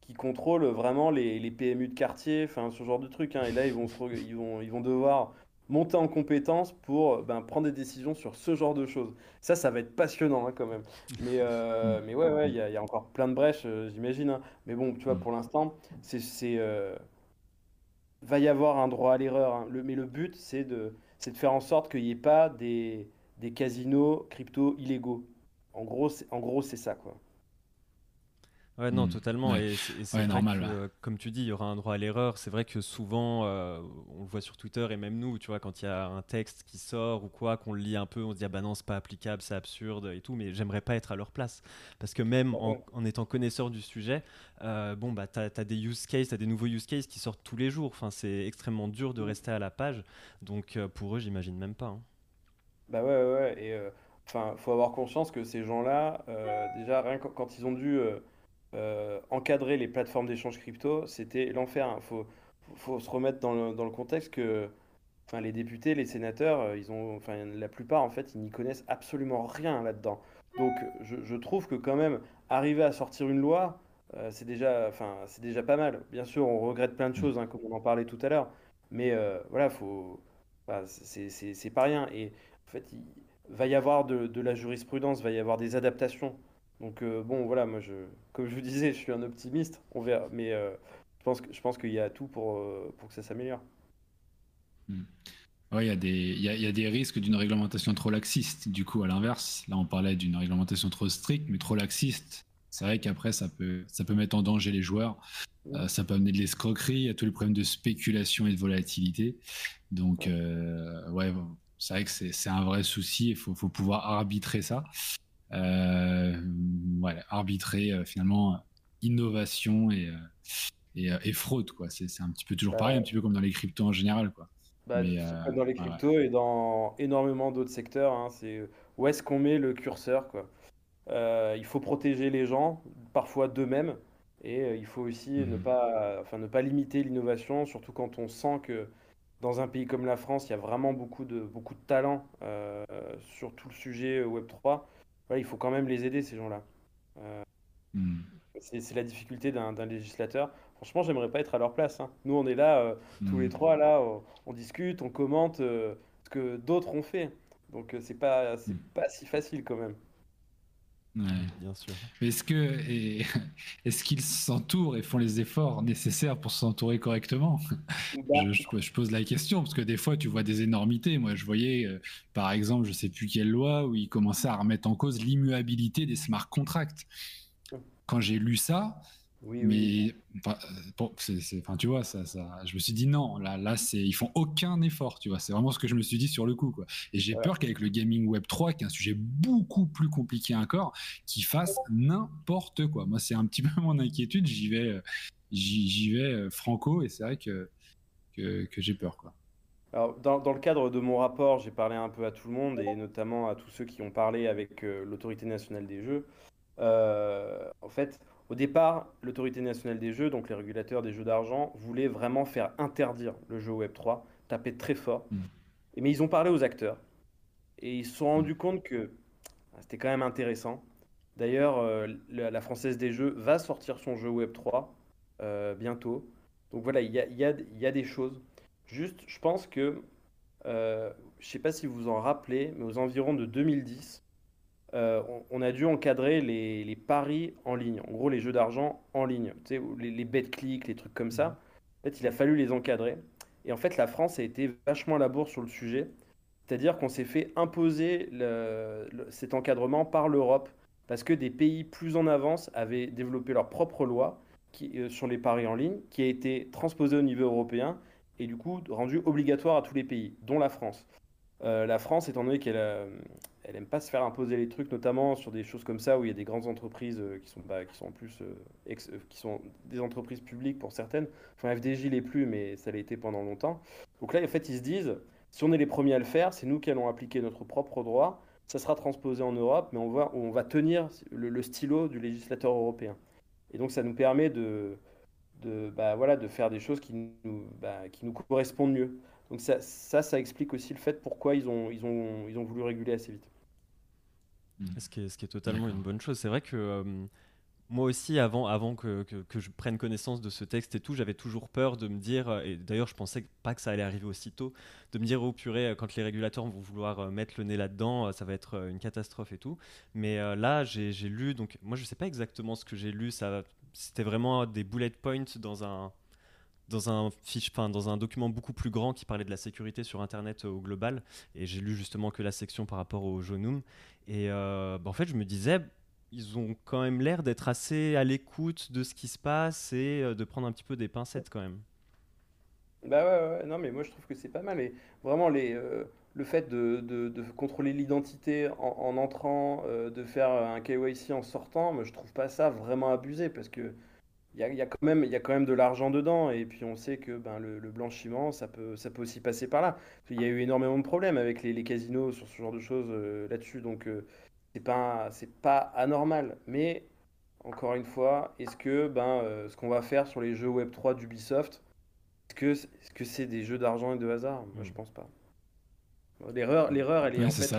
qui contrôlent vraiment les, les, PMU de quartier, enfin ce genre de trucs. Hein. et là, ils vont, ils, vont, ils vont devoir monter en compétence pour ben, prendre des décisions sur ce genre de choses. Ça, ça va être passionnant hein, quand même. Mais, euh, mais ouais, ouais, il y, a encore plein de brèches, euh, j'imagine. Hein. Mais bon, tu vois, pour l'instant, c'est, euh, va y avoir un droit à l'erreur. Hein. Le, mais le but, c'est de, c'est de faire en sorte qu'il n'y ait pas des, des casinos crypto illégaux. En gros, c'est, en gros, c'est ça, quoi. Ouais, non, hmm. totalement. Et c'est normal. Que, comme tu dis, il y aura un droit à l'erreur. C'est vrai que souvent, euh, on le voit sur Twitter et même nous, tu vois, quand il y a un texte qui sort ou quoi, qu'on le lit un peu, on se dit ah bah non, c'est pas applicable, c'est absurde et tout. Mais j'aimerais pas être à leur place parce que même en, étant connaisseur du sujet, euh, bon bah t'as as des use cases, t'as des nouveaux use cases qui sortent tous les jours. Enfin, c'est extrêmement dur de rester à la page. Donc euh, pour eux, j'imagine même pas. Hein. Bah ouais, ouais, ouais. Et enfin, faut avoir conscience que ces gens-là, déjà rien quand ils ont dû euh, encadrer les plateformes d'échange crypto, c'était l'enfer. Il hein. faut, se remettre dans le, contexte que enfin, les députés, les sénateurs, euh, ils ont, enfin, la plupart, en fait, ils n'y connaissent absolument rien là-dedans. Donc, je, trouve que quand même, arriver à sortir une loi, euh, c'est déjà, enfin, c'est déjà pas mal. Bien sûr, on regrette plein de choses, hein, comme on en parlait tout à l'heure, mais voilà, faut, c'est pas rien. Et en fait, il va y avoir de, de la jurisprudence, va y avoir des adaptations. Donc euh, bon, voilà, moi, je, comme je vous disais, je suis un optimiste. On verra, mais euh, je pense que je qu'il y a tout pour euh, pour que ça s'améliore. Oui, il y, y a, y a des risques d'une réglementation trop laxiste. Du coup, à l'inverse, là, on parlait d'une réglementation trop stricte, mais trop laxiste. C'est vrai qu'après, ça peut, ça peut mettre en danger les joueurs. ça peut amener de l'escroquerie, a tous les problèmes de spéculation et de volatilité. Donc, ouais, c'est vrai que c'est un vrai souci. Il faut, faut pouvoir arbitrer ça voilà, arbitrer euh, finalement innovation et, euh, et, et, fraude. Quoi. C'est, c'est un petit peu toujours pareil, un petit peu comme dans les cryptos en général. Quoi. Bah, dans les cryptos et dans énormément d'autres secteurs, hein, c'est où est-ce qu'on met le curseur quoi? il faut protéger les gens, parfois d'eux-mêmes, et il faut aussi ne, mmh. pas, enfin, ne pas limiter l'innovation, surtout quand on sent que dans un pays comme la France, il y a vraiment beaucoup de, beaucoup de talent sur tout le sujet Web3 il faut quand même les aider, ces gens-là. Euh, hmm. C'est la difficulté d'un législateur. Franchement, j'aimerais pas être à leur place. Hein. Nous, on est là, euh, tous les hmm. trois, là, on, discute, on commente euh, ce que d'autres ont fait. Donc, c'est pas, c'est hmm. pas si facile quand même. Bien sûr. Est-ce que est-ce qu'ils s'entourent et font les efforts nécessaires pour s'entourer correctement? Bah. je, pose la question parce que des fois tu vois des énormités. Moi, je voyais euh, par exemple, je sais plus quelle loi où ils commençaient à remettre en cause l'immuabilité des smart contracts. Quand j'ai lu ça, oui, mais Enfin, tu vois, ça, ça, je me suis dit non, là, là, c'est, ils font aucun effort, tu vois. C'est vraiment ce que je me suis dit sur le coup, quoi. Et j'ai peur qu'avec le gaming web 3, qui est un sujet beaucoup plus compliqué encore, qu'ils fassent n'importe quoi. Moi, c'est un petit peu mon inquiétude. J'y vais, euh, j'y, vais euh, franco, et c'est vrai que, que, j'ai peur, quoi. Alors, dans, dans, le cadre de mon rapport, j'ai parlé un peu à tout le monde et notamment à tous ceux qui ont parlé avec euh, l'autorité nationale des jeux. en fait, au départ, l'autorité nationale des jeux, donc les régulateurs des jeux d'argent, voulaient vraiment faire interdire le jeu Web3, taper très fort. Mm. Mais ils ont parlé aux acteurs et ils se sont rendus mm. compte que ah, c'était quand même intéressant. D'ailleurs, euh, la, Française des Jeux va sortir son jeu Web3 euh, bientôt. Donc voilà, il y a, y a, des choses. Juste, je pense que, euh, je ne sais pas si vous vous en rappelez, mais aux environs de 2010, euh, on, a dû encadrer les, paris en ligne, en gros les jeux d'argent en ligne, les, les bet clics, les trucs comme ça. En fait, il a fallu les encadrer. Et en fait, la France a été vachement à la bourre sur le sujet. C'est-à-dire qu'on s'est fait imposer cet encadrement par l'Europe. parce que des pays plus en avance avaient développé leur propre loi euh, sur les paris en ligne, qui a été transposée au niveau européen et du coup rendue obligatoire à tous les pays, dont la France. Euh, la France, étant donné qu'elle elle aime pas se faire imposer les trucs, notamment sur des choses comme ça où il y a des grandes entreprises euh, qui sont bah, qui sont en plus qui sont des entreprises publiques pour certaines. Enfin, FDJ l'est plus, mais ça l'a été pendant longtemps. Donc là, en fait, ils se disent, si on est les premiers à le faire, c'est nous qui allons appliquer notre propre droit. Ça sera transposé en Europe, mais on va, on va tenir le stylo du législateur européen. Et donc ça nous permet de, de, bah, voilà, de faire des choses qui nous, bah, qui nous correspondent mieux. Donc ça, ça, ça, explique aussi le fait pourquoi ils ont, ils ont, ils ont voulu réguler assez vite. Ce qui est, ce qui est totalement une bonne chose. C'est vrai que euh, moi aussi, avant, avant que, que, je prenne connaissance de ce texte et tout, j'avais toujours peur de me dire, euh, et d'ailleurs je pensais pas que ça allait arriver aussitôt, de me dire, oh purée, quand les régulateurs vont vouloir euh, mettre le nez là-dedans, euh, ça va être une catastrophe et tout. Mais là, j'ai lu, donc moi je sais pas exactement ce que j'ai lu, c'était vraiment des bullet points dans un, dans un fiche, enfin, dans un document beaucoup plus grand qui parlait de la sécurité sur Internet au global. Et j'ai lu justement que la section par rapport au Jonum. Et bah, en fait, je me disais, ils ont quand même l'air d'être assez à l'écoute de ce qui se passe et euh, de prendre un petit peu des pincettes quand même. Bah ouais, ouais, non mais moi je trouve que c'est pas mal et vraiment euh, le fait de, contrôler l'identité en, entrant, euh, de faire un KYC en sortant, je trouve pas ça vraiment abusé parce que il y a, y, a quand même, y a quand même de l'argent dedans. Et puis on sait que ben, le, blanchiment ça peut, ça peut aussi passer par là. Il y a eu énormément de problèmes avec les, les casinos sur ce genre de choses là-dessus. Donc c'est pas c'est pas anormal. Mais encore une fois est-ce que ben euh, ce qu'on va faire sur les jeux Web 3 d'Ubisoft est-ce que est-ce que c'est des jeux d'argent et de hasard? Moi je hmm. pense pas. L'erreur l'erreur elle est en fait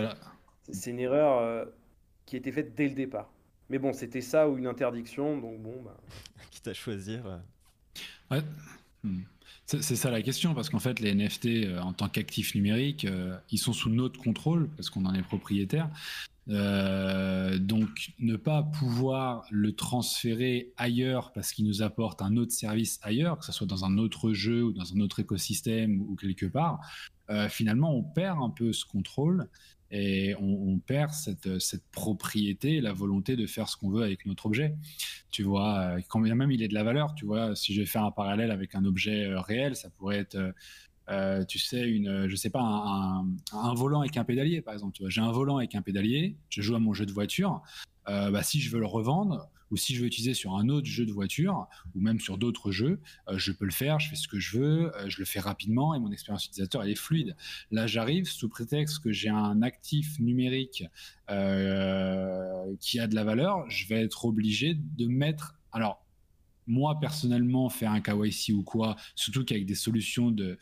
c'est une erreur euh, qui a été faite dès le départ. Mais bon c'était ça ou une interdiction. Donc bon bah... à choisir euh. Hmm. C'est ça la question, parce qu'en fait, les NFT, en tant qu'actifs numériques, ils sont sous notre contrôle, parce qu'on en est propriétaire. Euh, donc ne pas pouvoir le transférer ailleurs parce qu'il nous apporte un autre service ailleurs, que ce soit dans un autre jeu ou dans un autre écosystème ou quelque part, euh, finalement on perd un peu ce contrôle et on, perd cette, cette, propriété, la volonté de faire ce qu'on veut avec notre objet. Tu vois, euh, quand bien même il est de la valeur, tu vois, si je vais faire un parallèle avec un objet réel, ça pourrait être euh, tu sais, une, je sais pas, un, volant avec un pédalier, par exemple. J'ai un volant avec un pédalier, je joue à mon jeu de voiture. Euh, bah, si je veux le revendre ou si je veux utiliser sur un autre jeu de voiture ou même sur d'autres jeux, euh, je peux le faire, je fais ce que je veux, je le fais rapidement et mon expérience utilisateur elle est fluide. Là, j'arrive sous prétexte que j'ai un actif numérique qui a de la valeur, je vais être obligé de mettre. Alors, moi personnellement, faire un KYC ou quoi, surtout qu'avec des solutions de,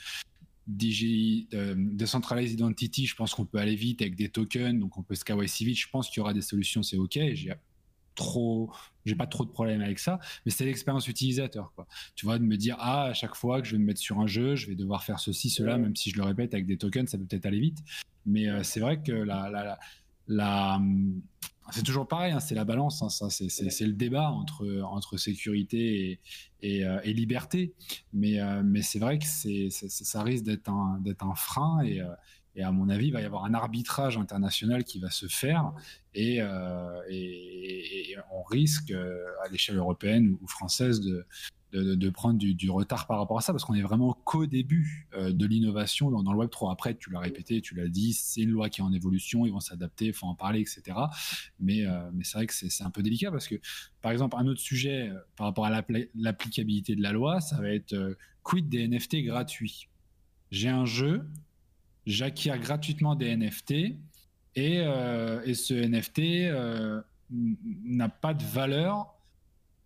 DG, euh, Decentralized Identity, je pense qu'on peut aller vite avec des tokens, donc on peut se KYC vite. Je pense qu'il y aura des solutions, c'est OK. Trop, j'ai pas trop de problèmes avec ça, mais c'est l'expérience utilisateur, quoi. Tu vois, de me dire, ah, à chaque fois que je vais me mettre sur un jeu, je vais devoir faire ceci, cela, même si je le répète avec des tokens, ça peut peut-être aller vite. Mais euh, c'est vrai que la, la, la, c'est toujours pareil, hein, c'est la balance, hein, ça, c'est le débat entre, entre sécurité et, et, euh, liberté. Mais, euh, mais c'est vrai que c'est ça risque d'être un, un frein et, et, à mon avis, il va y avoir un arbitrage international qui va se faire et, et on risque à l'échelle européenne ou française de, prendre du, retard par rapport à ça, parce qu'on est vraiment qu'au début euh, de l'innovation dans, le Web 3. Après, tu l'as répété, tu l'as dit, c'est une loi qui est en évolution, ils vont s'adapter, il faut en parler, etc. Mais, euh, c'est vrai que c'est un peu délicat parce que, par exemple, un autre sujet euh, par rapport à l'applicabilité de la loi, ça va être quid des NFT gratuits? J'ai un jeu, j'acquiers gratuitement des NFT et, et ce NFT n'a pas de valeur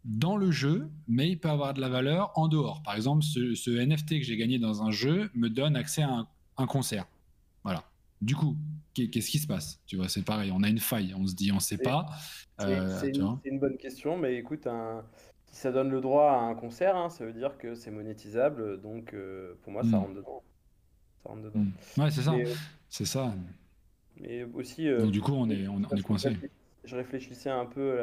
dans le jeu, mais il peut avoir de la valeur en dehors. Par exemple, ce, NFT que j'ai gagné dans un jeu me donne accès à un, concert. Voilà. Du coup, qu'est-ce qui se passe? Tu vois, c'est pareil, on a une faille, on se dit, on ne sait pas. C'est euh, une, bonne question, mais écoute, si ça donne le droit à un concert, hein, ça veut dire que c'est monétisable, donc euh, pour moi, ça hmm. rentre dedans. Ça rentre dedans. Hmm. Ouais, c'est ça. Euh, c'est ça. Mais aussi. donc du coup, on est, on, est coincé. Je réfléchissais un peu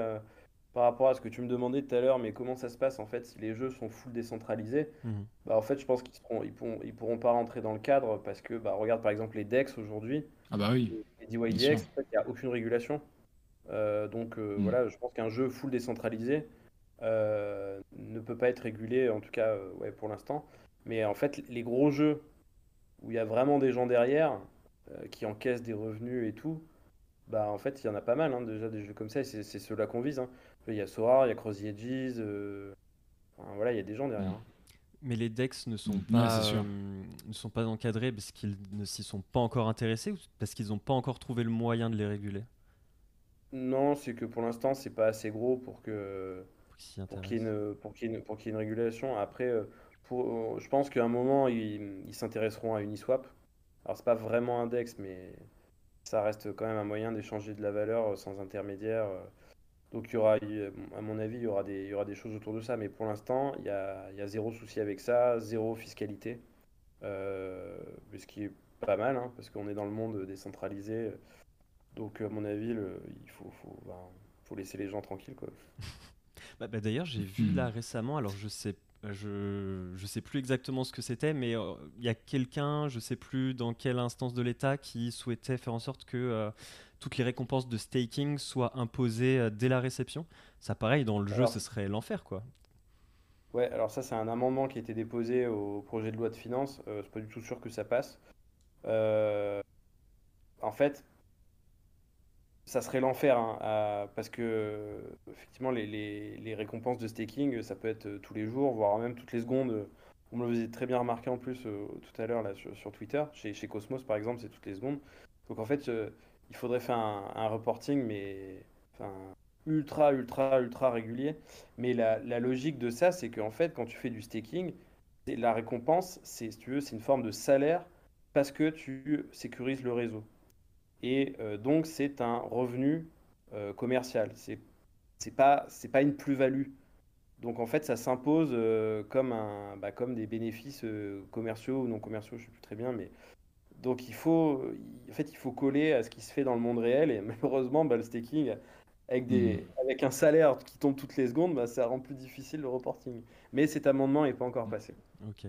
par rapport à ce que tu me demandais tout à l'heure, mais comment ça se passe en fait si les jeux sont full décentralisés? Mhm. bah, En fait, je pense qu'ils ne ils pourront, ils pourront pas rentrer dans le cadre parce que, bah, regarde par exemple les DEX aujourd'hui. Ah bah oui. Les DYDX, il n'y a aucune régulation. donc mm. voilà, je pense qu'un jeu full décentralisé ne peut pas être régulé, en tout cas ouais, pour l'instant. Mais en fait, les gros jeux où il y a vraiment des gens derrière qui encaissent des revenus et tout, bah en fait, il y en a pas mal, hein, déjà des jeux comme ça, et c'est ceux-là qu'on vise. Hein. Il y a Sora, il y a Cross Edges, voilà, il y a des gens derrière. Hein. Mais les DEX ne sont, mm. pas, euh, ne sont pas encadrés parce qu'ils ne s'y sont pas encore intéressés ou parce qu'ils n'ont pas encore trouvé le moyen de les réguler? Non, c'est que pour l'instant, c'est pas assez gros pour que pour qu'il y, ait une, pour qu'il y, une régulation. Après, euh, pour, je pense qu'à un moment, ils, ils s'intéresseront à Uniswap. Alors, c'est pas vraiment un DEX, mais ça reste quand même un moyen d'échanger de la valeur sans intermédiaire. Donc il y aura, à mon avis, il y aura des, il y aura des choses autour de ça, mais pour l'instant, il y a, il y a zéro souci avec ça, zéro fiscalité, euh, ce qui est pas mal, hein, parce qu'on est dans le monde décentralisé. Donc à mon avis, il faut, faut, ben, faut, laisser les gens tranquilles. Quoi. Bah, bah, D'ailleurs, j'ai vu là récemment, alors je sais je ne sais plus exactement ce que c'était, mais euh, il y a quelqu'un, je ne sais plus dans quelle instance de l'État, qui souhaitait faire en sorte que euh, toutes les récompenses de staking soient imposées euh, dès la réception. Ça, pareil, dans le jeu, ce serait l'enfer, quoi. Ouais, alors ça, c'est un amendement qui a été déposé au projet de loi de finances. C'est pas du tout sûr que ça passe. En fait, ça serait l'enfer, hein, parce que effectivement, les, récompenses de staking, ça peut être tous les jours, voire même toutes les secondes. On me le faisait très bien remarquer en plus tout à l'heure sur, Twitter. Chez, Cosmos, par exemple, c'est toutes les secondes. Donc en fait, il faudrait faire un, reporting, mais ultra, ultra, ultra régulier. Mais la, logique de ça, c'est qu'en fait, quand tu fais du staking, la récompense, c'est une forme de salaire parce que tu sécurises le réseau. Et euh, donc, c'est un revenu euh, commercial. C'est, c'est pas, pas une plus-value. Donc, en fait, ça s'impose euh, comme, bah, comme des bénéfices commerciaux ou non commerciaux, je ne sais plus très bien, mais donc il faut, en fait, il faut coller à ce qui se fait dans le monde réel. Et malheureusement, le staking, avec, des, mmh. avec un salaire qui tombe toutes les secondes, bah, ça rend plus difficile le reporting. Mais cet amendement n'est pas encore passé. Ok.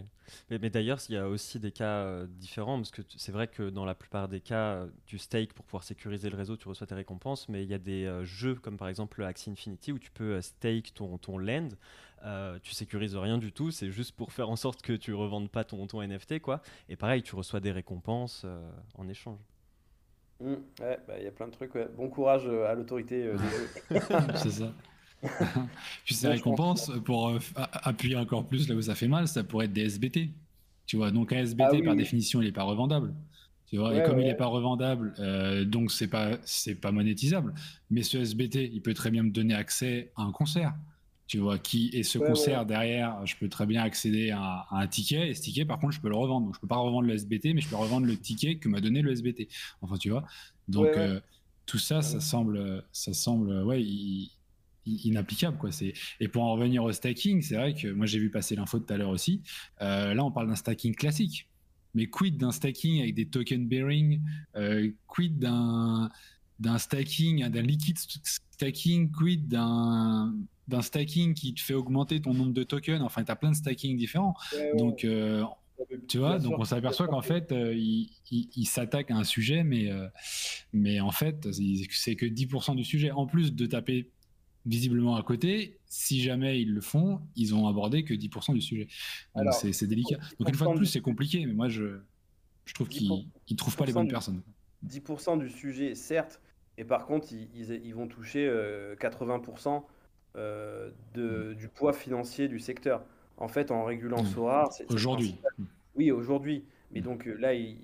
Mais, d'ailleurs, il y a aussi des cas euh, différents, parce que c'est vrai que dans la plupart des cas, tu euh, stake pour pouvoir sécuriser le réseau, tu reçois tes récompenses, mais il y a des euh, jeux comme par exemple Axie Infinity où tu peux stake ton, ton land. tu sécurises rien du tout, c'est juste pour faire en sorte que tu revendes pas ton, ton NFT, quoi. Et pareil, tu reçois des récompenses en échange. Mmh, ouais, bah, il y a plein de trucs. Bon courage à l'autorité c'est ça. Puis ces récompenses, pour euh, appuyer encore plus là où ça fait mal, ça pourrait être des SBT. Tu vois, donc un SBT, ah par définition, il n'est pas revendable. Tu vois, et comme il n'est pas revendable, euh, donc c'est pas c'est pas monétisable. Mais ce SBT, il peut très bien me donner accès à un concert. Tu vois, qui et ce concert derrière, je peux très bien accéder à, un ticket. Et ce ticket, par contre, je peux le revendre. Donc je peux pas revendre le SBT, mais je peux revendre le ticket que m'a donné le SBT. Enfin, tu vois. Donc euh, tout ça, ça semble, ça semble, ouais, il, inapplicable quoi c'est et pour en revenir au stacking c'est vrai que moi j'ai vu passer l'info tout à l'heure aussi euh, là on parle d'un stacking classique mais quid d'un stacking avec des token bearing? Euh, quid d'un d'un stacking d'un liquid stacking? Quid d'un d'un stacking qui te fait augmenter ton nombre de tokens enfin tu as plein de stacking différents donc euh, tu vois, donc on s'aperçoit qu'en fait, il, il, s'attaque à un sujet, mais, mais en fait, c'est que 10% du sujet. En plus de taper visiblement à côté, si jamais ils le font, ils ont abordé que 10% du sujet. Donc c'est délicat. Donc une fois de plus, c'est compliqué, mais moi je, je trouve qu'ils ne trouvent pas les bonnes personnes. 10% du sujet, certes, et par contre, ils, ils, vont toucher 80% euh, de, du poids financier du secteur. En fait, en régulant mmh. SORAR, c'est. Aujourd'hui. Oui, aujourd'hui. Mais mmh. donc euh, là, il,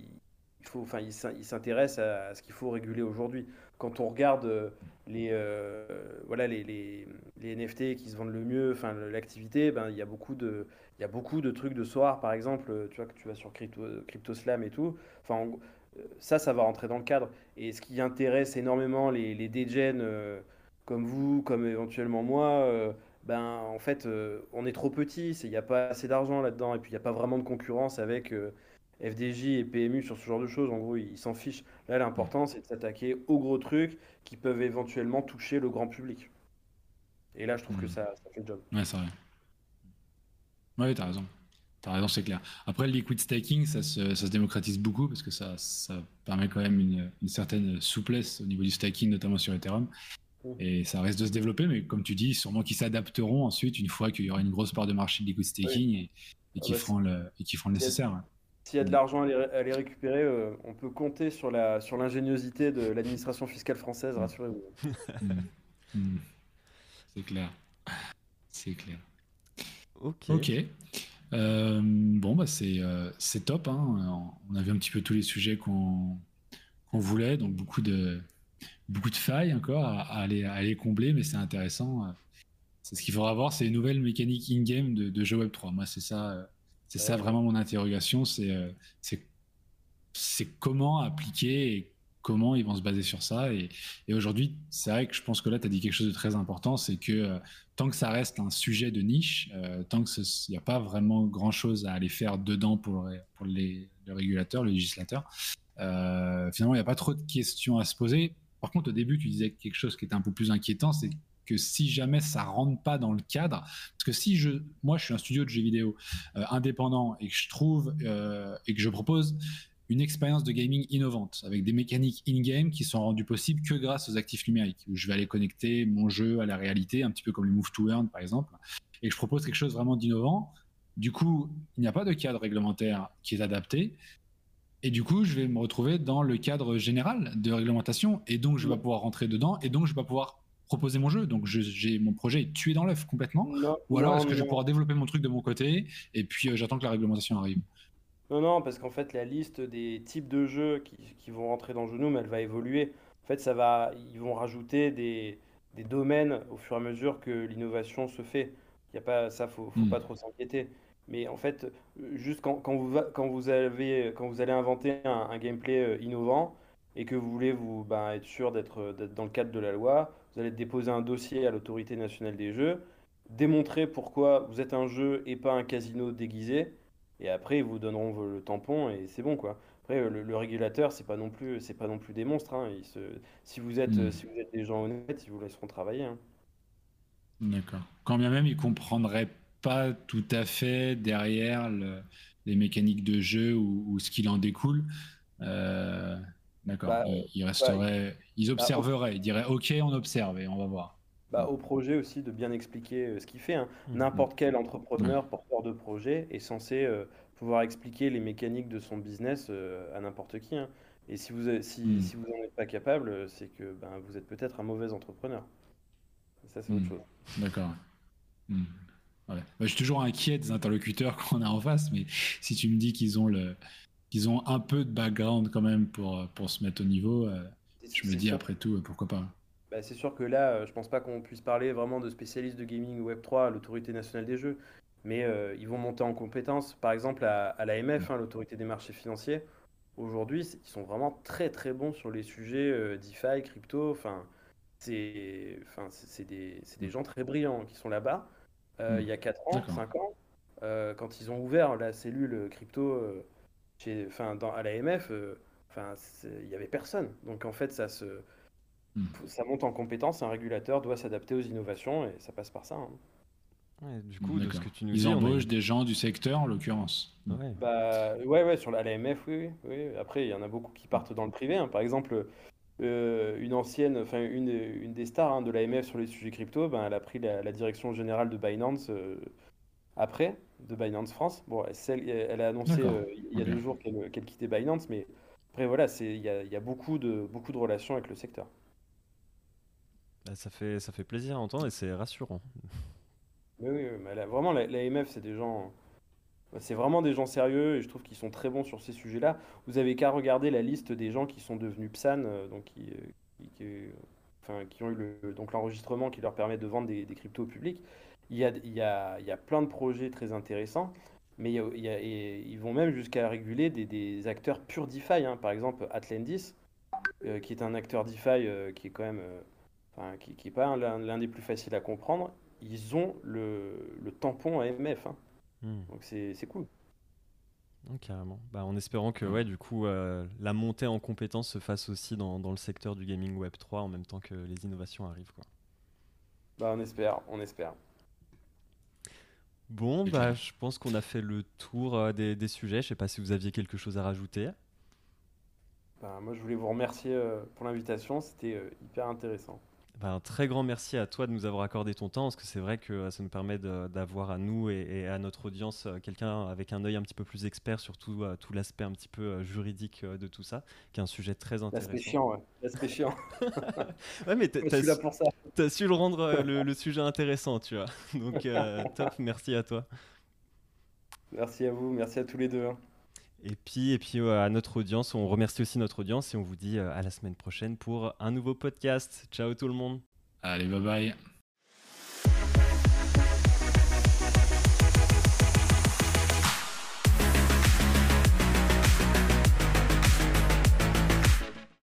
il faut, enfin, il s'intéresse à, ce qu'il faut réguler aujourd'hui. Quand on regarde les, euh, voilà, les, les, les, NFT qui se vendent le mieux, enfin l'activité, ben, il y a beaucoup de il y a beaucoup de trucs de soir, par exemple, tu vois que tu vas sur Crypto, CryptoSlam et tout. Enfin, ça, ça va rentrer dans le cadre. Et ce qui intéresse énormément les, les DGen euh, comme vous, comme éventuellement moi, euh, ben en fait, on est trop petit, il n'y a pas assez d'argent là-dedans, et puis il n'y a pas vraiment de concurrence avec FDJ et PMU sur ce genre de choses, en gros, ils s'en fichent. Là, l'important, c'est de s'attaquer aux gros trucs qui peuvent éventuellement toucher le grand public. Et là, je trouve que hmm. ça, fait le job. Ouais, c'est vrai. Ouais, t'as raison. T'as raison, c'est clair. Après, le liquid staking, ça se, ça se, démocratise beaucoup parce que ça, ça permet quand même une, une, certaine souplesse au niveau du staking, notamment sur Ethereum. Et ça reste de se développer, mais comme tu dis, sûrement qu'ils s'adapteront ensuite une fois qu'il y aura une grosse part de marché de liquid staking et, et qui feront le, et qui feront le nécessaire. S'il y a de l'argent à, les récupérer, euh, on peut compter sur la sur l'ingéniosité de l'administration fiscale française, rassurez-vous. Hmm. Hmm. C'est clair. C'est clair. Ok. Ok. Euh, bon, bah c'est euh, c'est top. Hein. On a vu un petit peu tous les sujets qu'on qu'on voulait, donc beaucoup de beaucoup de failles encore à, aller, à combler, mais c'est intéressant. C'est ce qu'il faudra voir, c'est les nouvelles mécaniques in-game de, de jeux Web 3. Moi, c'est ça c'est ça vraiment mon interrogation, euh, c'est c'est comment appliquer et comment ils vont se baser sur ça. Et, aujourd'hui, c'est vrai que je pense que là, tu as dit quelque chose de très important, c'est que euh, tant que ça reste un sujet de niche, euh, tant qu'il n'y a pas vraiment grand-chose à aller faire dedans pour, pour les, le régulateur, le législateur, finalement, il n'y a pas trop de questions à se poser. Par contre, au début, tu disais quelque chose qui était un peu plus inquiétant, c'est que si jamais ça rentre pas dans le cadre, parce que si je, moi je suis un studio de jeux vidéo euh, indépendant et que je trouve euh, et que je propose une expérience de gaming innovante avec des mécaniques in-game qui sont rendues possibles que grâce aux actifs numériques, où je vais aller connecter mon jeu à la réalité, un petit peu comme les Move to Earn par exemple, et que je propose quelque chose vraiment d'innovant. Du coup, il n'y a pas de cadre réglementaire qui est adapté. Et du coup, je vais me retrouver dans le cadre général de réglementation, et donc je vais pas pouvoir rentrer dedans, et donc je vais pas pouvoir proposer mon jeu. Donc j'ai mon projet est tué dans l'œuf complètement. Ou alors est-ce que je vais pouvoir développer mon truc de mon côté et puis euh, j'attends que la réglementation arrive. Non, non, parce qu'en fait la liste des types de jeux qui, qui vont rentrer dans Genome, elle va évoluer. En fait, ça va, ils vont rajouter des, des domaines au fur et à mesure que l'innovation se fait. Il y a pas ça, faut, faut hmm. pas trop s'inquiéter. Mais en fait, juste quand, quand, vous, quand, vous, avez, quand vous allez inventer un, gameplay euh, innovant et que vous voulez vous ben, être sûr d'être dans le cadre de la loi, vous allez déposer un dossier à l'autorité nationale des jeux, démontrer pourquoi vous êtes un jeu et pas un casino déguisé, et après ils vous donneront le tampon et c'est bon quoi. Après le, régulateur c'est pas non plus c'est pas non plus des monstres. Hein. se, si vous êtes hmm. si vous êtes des gens honnêtes, ils vous laisseront travailler. Hein. D'accord. Quand bien même ils comprendraient pas tout à fait derrière les mécaniques de jeu ou, ce qu'il en découle. Euh, D'accord. Bah, ils, resteraient, ils bah, observeraient, ils diraient OK, on observe et on va voir. Bah, au projet aussi de bien expliquer euh, ce qu'il fait. Hein. Mmh, N'importe quel entrepreneur, porteur de projet, est censé euh, pouvoir expliquer les mécaniques de son business euh, à n'importe qui. Hein. Et si vous si, mmh. si vous n'en êtes pas capable, c'est que ben, vous êtes peut-être un mauvais entrepreneur. ça, c'est autre chose. D'accord. Je suis toujours inquiet des interlocuteurs qu'on a en face, mais si tu me dis qu'ils ont le ils ont un peu de background quand même pour, euh, pour se mettre au niveau, euh, je me dis après tout, euh, pourquoi pas. Bah, c'est sûr que là, je pense pas qu'on puisse parler vraiment de spécialistes de gaming Web3 à l'autorité nationale des jeux, mais ils vont monter en compétences. Par exemple, à, à l'AMF, hein, l'autorité des marchés financiers, aujourd'hui, ils sont vraiment très très bons sur les sujets DeFi, crypto. Enfin, c'est enfin, des, des, gens très brillants qui sont là-bas. Il y a 4 ans, 5 ans, quand ils ont ouvert la cellule crypto enfin, dans, à l'AMF, euh, il n'y avait personne. Donc en fait, ça se, hmm. ça monte en compétence. Un régulateur doit s'adapter aux innovations et ça passe par ça. Hein. Ouais, du coup, de ce que tu nous Ils dis, embauchent des gens du secteur, en l'occurrence. Ouais. Bah, ouais, ouais, sur l'AMF, oui, oui, Après, il y en a beaucoup qui partent dans le privé. Hein. Par exemple, euh, une ancienne, enfin une, une des stars hein, de l'AMF sur les sujets crypto, ben, elle a pris la, direction générale de Binance euh, après de Binance France. Bon, elle a annoncé euh, il y a deux jours qu'elle quittait Binance, mais après voilà, il y a, beaucoup, de, beaucoup de relations avec le secteur. Bah, ça, fait, ça fait plaisir à entendre et c'est rassurant. Oui, oui, mais vraiment, l'AMF, c'est des gens. C'est vraiment des gens sérieux et je trouve qu'ils sont très bons sur ces sujets-là. Vous avez qu'à regarder la liste des gens qui sont devenus PSAN, euh, donc qui, euh, qui, ont eu donc l'enregistrement qui leur permet de vendre des, cryptos au public. Il y a, il y a, il y a plein de projets très intéressants, mais a, ils vont même jusqu'à réguler des, acteurs purs DeFi. Hein. Par exemple, Atlantis, euh, qui est un acteur DeFi euh, qui est quand même, euh, qui, qui est pas l'un des plus faciles à comprendre. Ils ont le, le tampon AMF, hein. Hmm. donc c'est cool. carrément. Bah, en espérant que ouais, du coup, la montée en compétences se fasse aussi dans, dans, le secteur du gaming Web 3 en même temps que les innovations arrivent. Quoi. Bah, on espère, on espère. Bon, bah, je pense qu'on a fait le tour euh, des, sujets. Je sais pas si vous aviez quelque chose à rajouter. Bah, moi, je voulais vous remercier euh, pour l'invitation. C'était euh, hyper intéressant. Bah, un très grand merci à toi de nous avoir accordé ton temps, parce que c'est vrai que euh, ça nous permet d'avoir à nous et, à notre audience euh, quelqu'un avec un œil un petit peu plus expert sur tout, tout l'aspect un petit peu juridique de tout ça, qui est un sujet très intéressant. L'aspect chiant, ouais. L'aspect chiant. ouais, mais t'as su, su le rendre le, sujet intéressant, tu vois. Donc, top, merci à toi. Merci à vous, merci à tous les deux. Et puis, et puis à notre audience, on remercie aussi notre audience et on vous dit euh, à la semaine prochaine pour un nouveau podcast. Ciao tout le monde. Allez, bye bye.